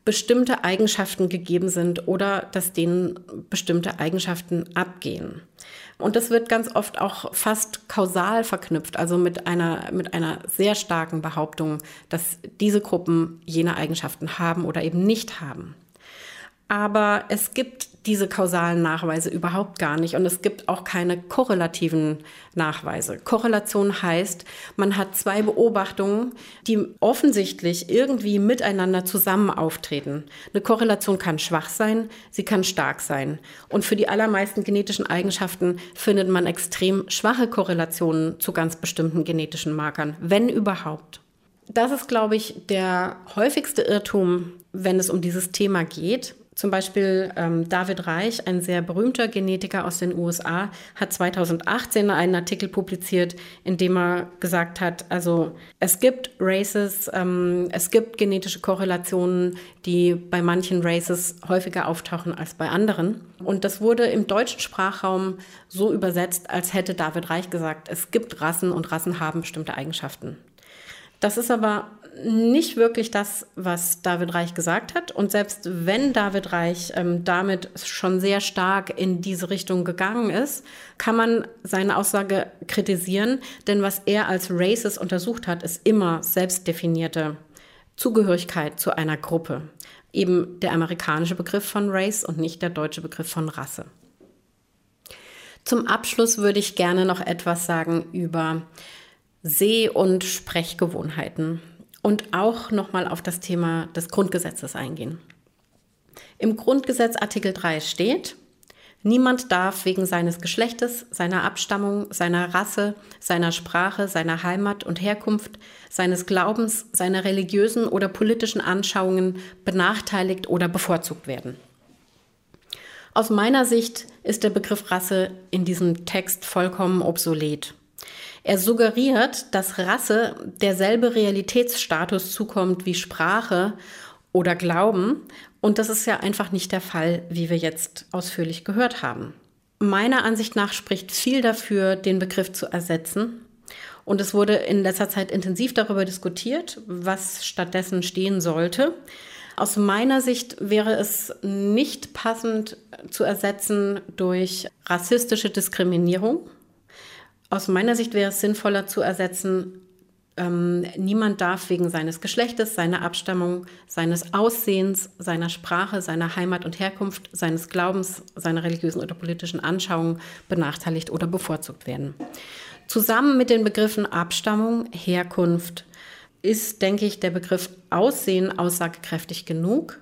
bestimmte Eigenschaften gegeben sind oder dass denen bestimmte Eigenschaften abgehen. Und das wird ganz oft auch fast kausal verknüpft, also mit einer, mit einer sehr starken Behauptung, dass diese Gruppen jene Eigenschaften haben oder eben nicht haben. Aber es gibt diese kausalen Nachweise überhaupt gar nicht und es gibt auch keine korrelativen Nachweise. Korrelation heißt, man hat zwei Beobachtungen, die offensichtlich irgendwie miteinander zusammen auftreten. Eine Korrelation kann schwach sein, sie kann stark sein. Und für die allermeisten genetischen Eigenschaften findet man extrem schwache Korrelationen zu ganz bestimmten genetischen Markern, wenn überhaupt. Das ist, glaube ich, der häufigste Irrtum, wenn es um dieses Thema geht. Zum Beispiel ähm, David Reich, ein sehr berühmter Genetiker aus den USA, hat 2018 einen Artikel publiziert, in dem er gesagt hat, also es gibt Races, ähm, es gibt genetische Korrelationen, die bei manchen Races häufiger auftauchen als bei anderen. Und das wurde im deutschen Sprachraum so übersetzt, als hätte David Reich gesagt, es gibt Rassen und Rassen haben bestimmte Eigenschaften. Das ist aber nicht wirklich das, was David Reich gesagt hat. Und selbst wenn David Reich ähm, damit schon sehr stark in diese Richtung gegangen ist, kann man seine Aussage kritisieren. Denn was er als Races untersucht hat, ist immer selbstdefinierte Zugehörigkeit zu einer Gruppe. Eben der amerikanische Begriff von Race und nicht der deutsche Begriff von Rasse. Zum Abschluss würde ich gerne noch etwas sagen über Seh- und Sprechgewohnheiten und auch nochmal auf das Thema des Grundgesetzes eingehen. Im Grundgesetz Artikel 3 steht, Niemand darf wegen seines Geschlechtes, seiner Abstammung, seiner Rasse, seiner Sprache, seiner Heimat und Herkunft, seines Glaubens, seiner religiösen oder politischen Anschauungen benachteiligt oder bevorzugt werden. Aus meiner Sicht ist der Begriff Rasse in diesem Text vollkommen obsolet. Er suggeriert, dass Rasse derselbe Realitätsstatus zukommt wie Sprache oder Glauben. Und das ist ja einfach nicht der Fall, wie wir jetzt ausführlich gehört haben. Meiner Ansicht nach spricht viel dafür, den Begriff zu ersetzen. Und es wurde in letzter Zeit intensiv darüber diskutiert, was stattdessen stehen sollte. Aus meiner Sicht wäre es nicht passend zu ersetzen durch rassistische Diskriminierung. Aus meiner Sicht wäre es sinnvoller zu ersetzen, ähm, niemand darf wegen seines Geschlechtes, seiner Abstammung, seines Aussehens, seiner Sprache, seiner Heimat und Herkunft, seines Glaubens, seiner religiösen oder politischen Anschauung benachteiligt oder bevorzugt werden. Zusammen mit den Begriffen Abstammung, Herkunft, ist, denke ich, der Begriff Aussehen aussagekräftig genug.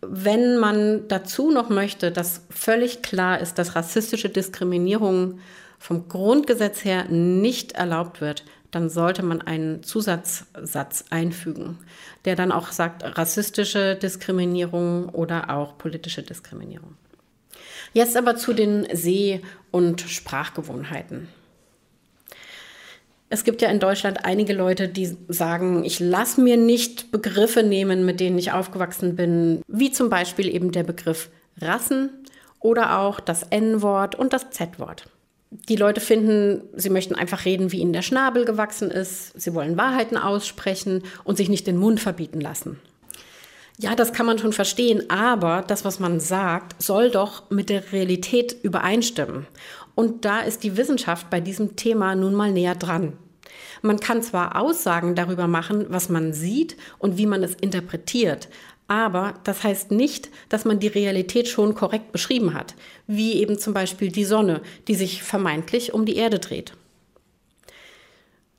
Wenn man dazu noch möchte, dass völlig klar ist, dass rassistische Diskriminierung vom Grundgesetz her nicht erlaubt wird, dann sollte man einen Zusatzsatz einfügen, der dann auch sagt, rassistische Diskriminierung oder auch politische Diskriminierung. Jetzt aber zu den Seh- und Sprachgewohnheiten. Es gibt ja in Deutschland einige Leute, die sagen, ich lasse mir nicht Begriffe nehmen, mit denen ich aufgewachsen bin, wie zum Beispiel eben der Begriff Rassen oder auch das N-Wort und das Z-Wort. Die Leute finden, sie möchten einfach reden, wie ihnen der Schnabel gewachsen ist, sie wollen Wahrheiten aussprechen und sich nicht den Mund verbieten lassen. Ja, das kann man schon verstehen, aber das, was man sagt, soll doch mit der Realität übereinstimmen. Und da ist die Wissenschaft bei diesem Thema nun mal näher dran. Man kann zwar Aussagen darüber machen, was man sieht und wie man es interpretiert, aber das heißt nicht, dass man die Realität schon korrekt beschrieben hat, wie eben zum Beispiel die Sonne, die sich vermeintlich um die Erde dreht.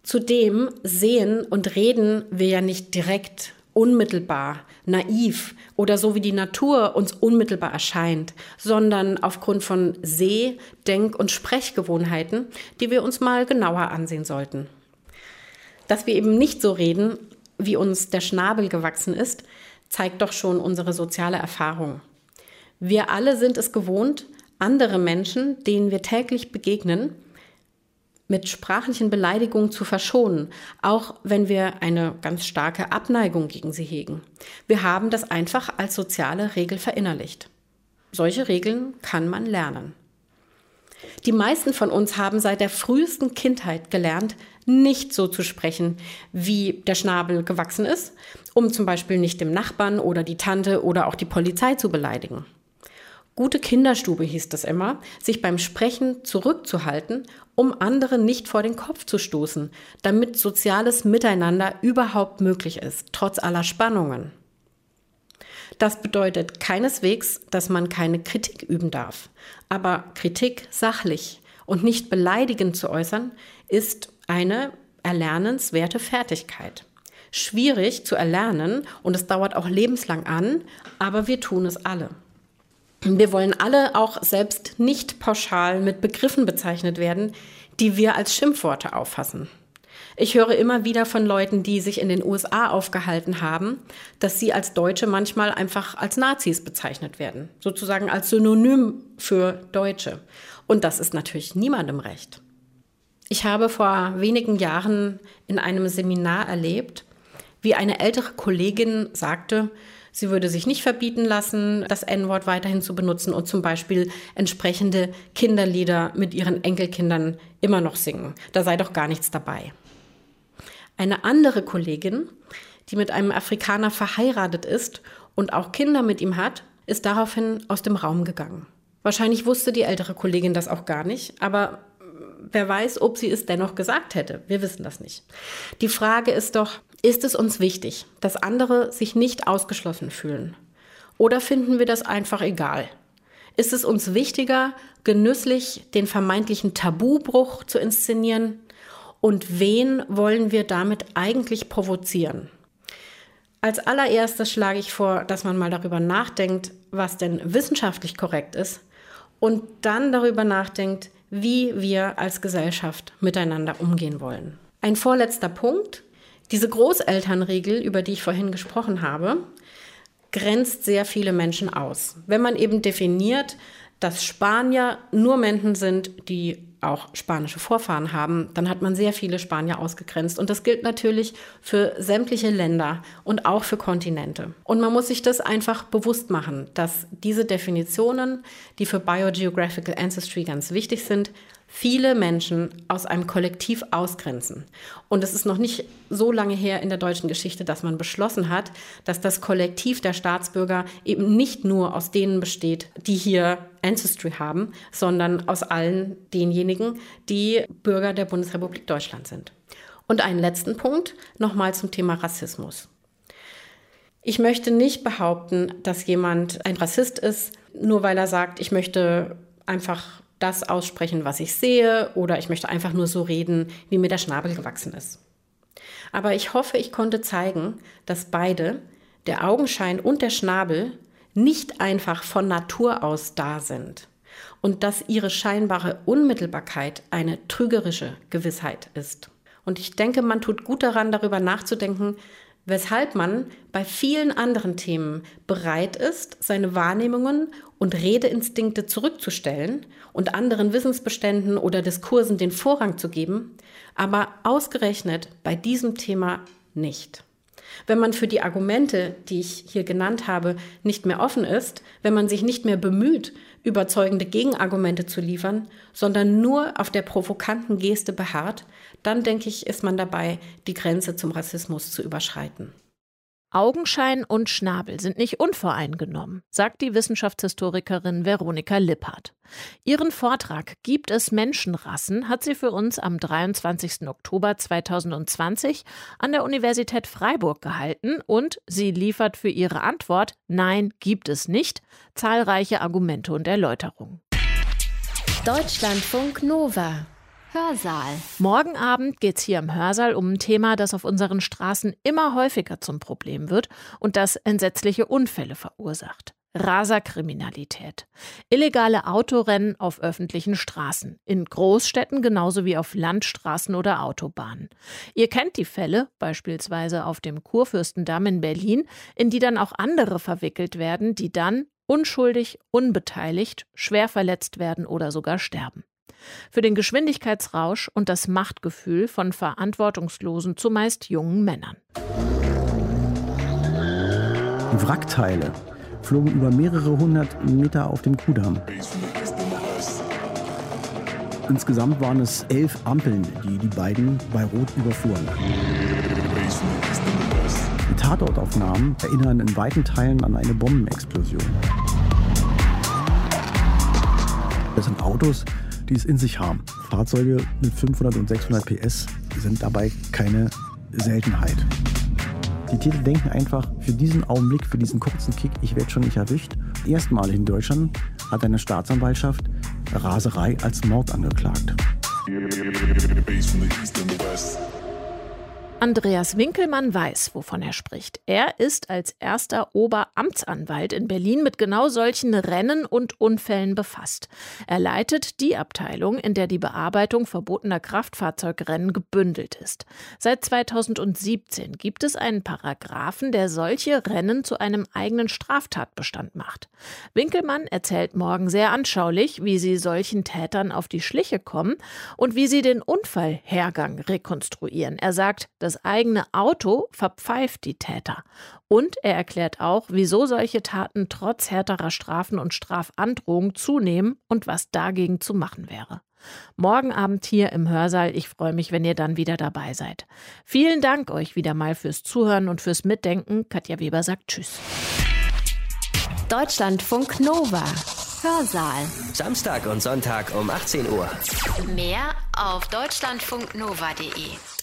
Zudem sehen und reden wir ja nicht direkt unmittelbar, naiv oder so wie die Natur uns unmittelbar erscheint, sondern aufgrund von Seh-, Denk- und Sprechgewohnheiten, die wir uns mal genauer ansehen sollten. Dass wir eben nicht so reden, wie uns der Schnabel gewachsen ist, zeigt doch schon unsere soziale Erfahrung. Wir alle sind es gewohnt, andere Menschen, denen wir täglich begegnen, mit sprachlichen Beleidigungen zu verschonen, auch wenn wir eine ganz starke Abneigung gegen sie hegen. Wir haben das einfach als soziale Regel verinnerlicht. Solche Regeln kann man lernen. Die meisten von uns haben seit der frühesten Kindheit gelernt, nicht so zu sprechen, wie der Schnabel gewachsen ist, um zum Beispiel nicht dem Nachbarn oder die Tante oder auch die Polizei zu beleidigen. Gute Kinderstube hieß das immer, sich beim Sprechen zurückzuhalten, um andere nicht vor den Kopf zu stoßen, damit soziales Miteinander überhaupt möglich ist, trotz aller Spannungen. Das bedeutet keineswegs, dass man keine Kritik üben darf. Aber Kritik sachlich und nicht beleidigend zu äußern, ist eine erlernenswerte Fertigkeit. Schwierig zu erlernen und es dauert auch lebenslang an, aber wir tun es alle. Wir wollen alle auch selbst nicht pauschal mit Begriffen bezeichnet werden, die wir als Schimpfworte auffassen. Ich höre immer wieder von Leuten, die sich in den USA aufgehalten haben, dass sie als Deutsche manchmal einfach als Nazis bezeichnet werden, sozusagen als Synonym für Deutsche. Und das ist natürlich niemandem recht. Ich habe vor wenigen Jahren in einem Seminar erlebt, wie eine ältere Kollegin sagte, Sie würde sich nicht verbieten lassen, das N-Wort weiterhin zu benutzen und zum Beispiel entsprechende Kinderlieder mit ihren Enkelkindern immer noch singen. Da sei doch gar nichts dabei. Eine andere Kollegin, die mit einem Afrikaner verheiratet ist und auch Kinder mit ihm hat, ist daraufhin aus dem Raum gegangen. Wahrscheinlich wusste die ältere Kollegin das auch gar nicht, aber wer weiß, ob sie es dennoch gesagt hätte. Wir wissen das nicht. Die Frage ist doch, ist es uns wichtig, dass andere sich nicht ausgeschlossen fühlen? Oder finden wir das einfach egal? Ist es uns wichtiger, genüsslich den vermeintlichen Tabubruch zu inszenieren? Und wen wollen wir damit eigentlich provozieren? Als allererstes schlage ich vor, dass man mal darüber nachdenkt, was denn wissenschaftlich korrekt ist und dann darüber nachdenkt, wie wir als Gesellschaft miteinander umgehen wollen. Ein vorletzter Punkt, diese Großelternregel, über die ich vorhin gesprochen habe, grenzt sehr viele Menschen aus. Wenn man eben definiert, dass Spanier nur Menschen sind, die auch spanische Vorfahren haben, dann hat man sehr viele Spanier ausgegrenzt. Und das gilt natürlich für sämtliche Länder und auch für Kontinente. Und man muss sich das einfach bewusst machen, dass diese Definitionen, die für Biogeographical Ancestry ganz wichtig sind, viele Menschen aus einem Kollektiv ausgrenzen. Und es ist noch nicht so lange her in der deutschen Geschichte, dass man beschlossen hat, dass das Kollektiv der Staatsbürger eben nicht nur aus denen besteht, die hier Ancestry haben, sondern aus allen denjenigen, die Bürger der Bundesrepublik Deutschland sind. Und einen letzten Punkt nochmal zum Thema Rassismus. Ich möchte nicht behaupten, dass jemand ein Rassist ist, nur weil er sagt, ich möchte einfach das aussprechen, was ich sehe, oder ich möchte einfach nur so reden, wie mir der Schnabel gewachsen ist. Aber ich hoffe, ich konnte zeigen, dass beide, der Augenschein und der Schnabel, nicht einfach von Natur aus da sind und dass ihre scheinbare Unmittelbarkeit eine trügerische Gewissheit ist. Und ich denke, man tut gut daran, darüber nachzudenken, weshalb man bei vielen anderen Themen bereit ist, seine Wahrnehmungen und Redeinstinkte zurückzustellen und anderen Wissensbeständen oder Diskursen den Vorrang zu geben, aber ausgerechnet bei diesem Thema nicht. Wenn man für die Argumente, die ich hier genannt habe, nicht mehr offen ist, wenn man sich nicht mehr bemüht, überzeugende Gegenargumente zu liefern, sondern nur auf der provokanten Geste beharrt, dann denke ich, ist man dabei, die Grenze zum Rassismus zu überschreiten. Augenschein und Schnabel sind nicht unvoreingenommen, sagt die Wissenschaftshistorikerin Veronika Lippert. Ihren Vortrag Gibt es Menschenrassen hat sie für uns am 23. Oktober 2020 an der Universität Freiburg gehalten und sie liefert für ihre Antwort Nein, gibt es nicht zahlreiche Argumente und Erläuterungen. Deutschlandfunk Nova Hörsaal. Morgen Abend geht es hier im Hörsaal um ein Thema, das auf unseren Straßen immer häufiger zum Problem wird und das entsetzliche Unfälle verursacht. Raserkriminalität. Illegale Autorennen auf öffentlichen Straßen. In Großstädten genauso wie auf Landstraßen oder Autobahnen. Ihr kennt die Fälle, beispielsweise auf dem Kurfürstendamm in Berlin, in die dann auch andere verwickelt werden, die dann unschuldig, unbeteiligt, schwer verletzt werden oder sogar sterben für den Geschwindigkeitsrausch und das Machtgefühl von verantwortungslosen, zumeist jungen Männern. Wrackteile flogen über mehrere hundert Meter auf dem Kudamm. Insgesamt waren es elf Ampeln, die die beiden bei Rot überfuhren. Die Tatortaufnahmen erinnern in weiten Teilen an eine Bombenexplosion. Das sind Autos, die es in sich haben. Fahrzeuge mit 500 und 600 PS sind dabei keine Seltenheit. Die Titel denken einfach für diesen Augenblick, für diesen kurzen Kick, ich werde schon nicht erwischt. Erstmalig in Deutschland hat eine Staatsanwaltschaft Raserei als Mord angeklagt. Andreas Winkelmann weiß, wovon er spricht. Er ist als erster Oberamtsanwalt in Berlin mit genau solchen Rennen und Unfällen befasst. Er leitet die Abteilung, in der die Bearbeitung verbotener Kraftfahrzeugrennen gebündelt ist. Seit 2017 gibt es einen Paragraphen, der solche Rennen zu einem eigenen Straftatbestand macht. Winkelmann erzählt morgen sehr anschaulich, wie sie solchen Tätern auf die Schliche kommen und wie sie den Unfallhergang rekonstruieren. Er sagt, das das eigene Auto verpfeift die Täter. Und er erklärt auch, wieso solche Taten trotz härterer Strafen und Strafandrohungen zunehmen und was dagegen zu machen wäre. Morgen Abend hier im Hörsaal. Ich freue mich, wenn ihr dann wieder dabei seid. Vielen Dank euch wieder mal fürs Zuhören und fürs Mitdenken. Katja Weber sagt Tschüss. Deutschlandfunk Nova. Hörsaal. Samstag und Sonntag um 18 Uhr. Mehr auf deutschlandfunknova.de.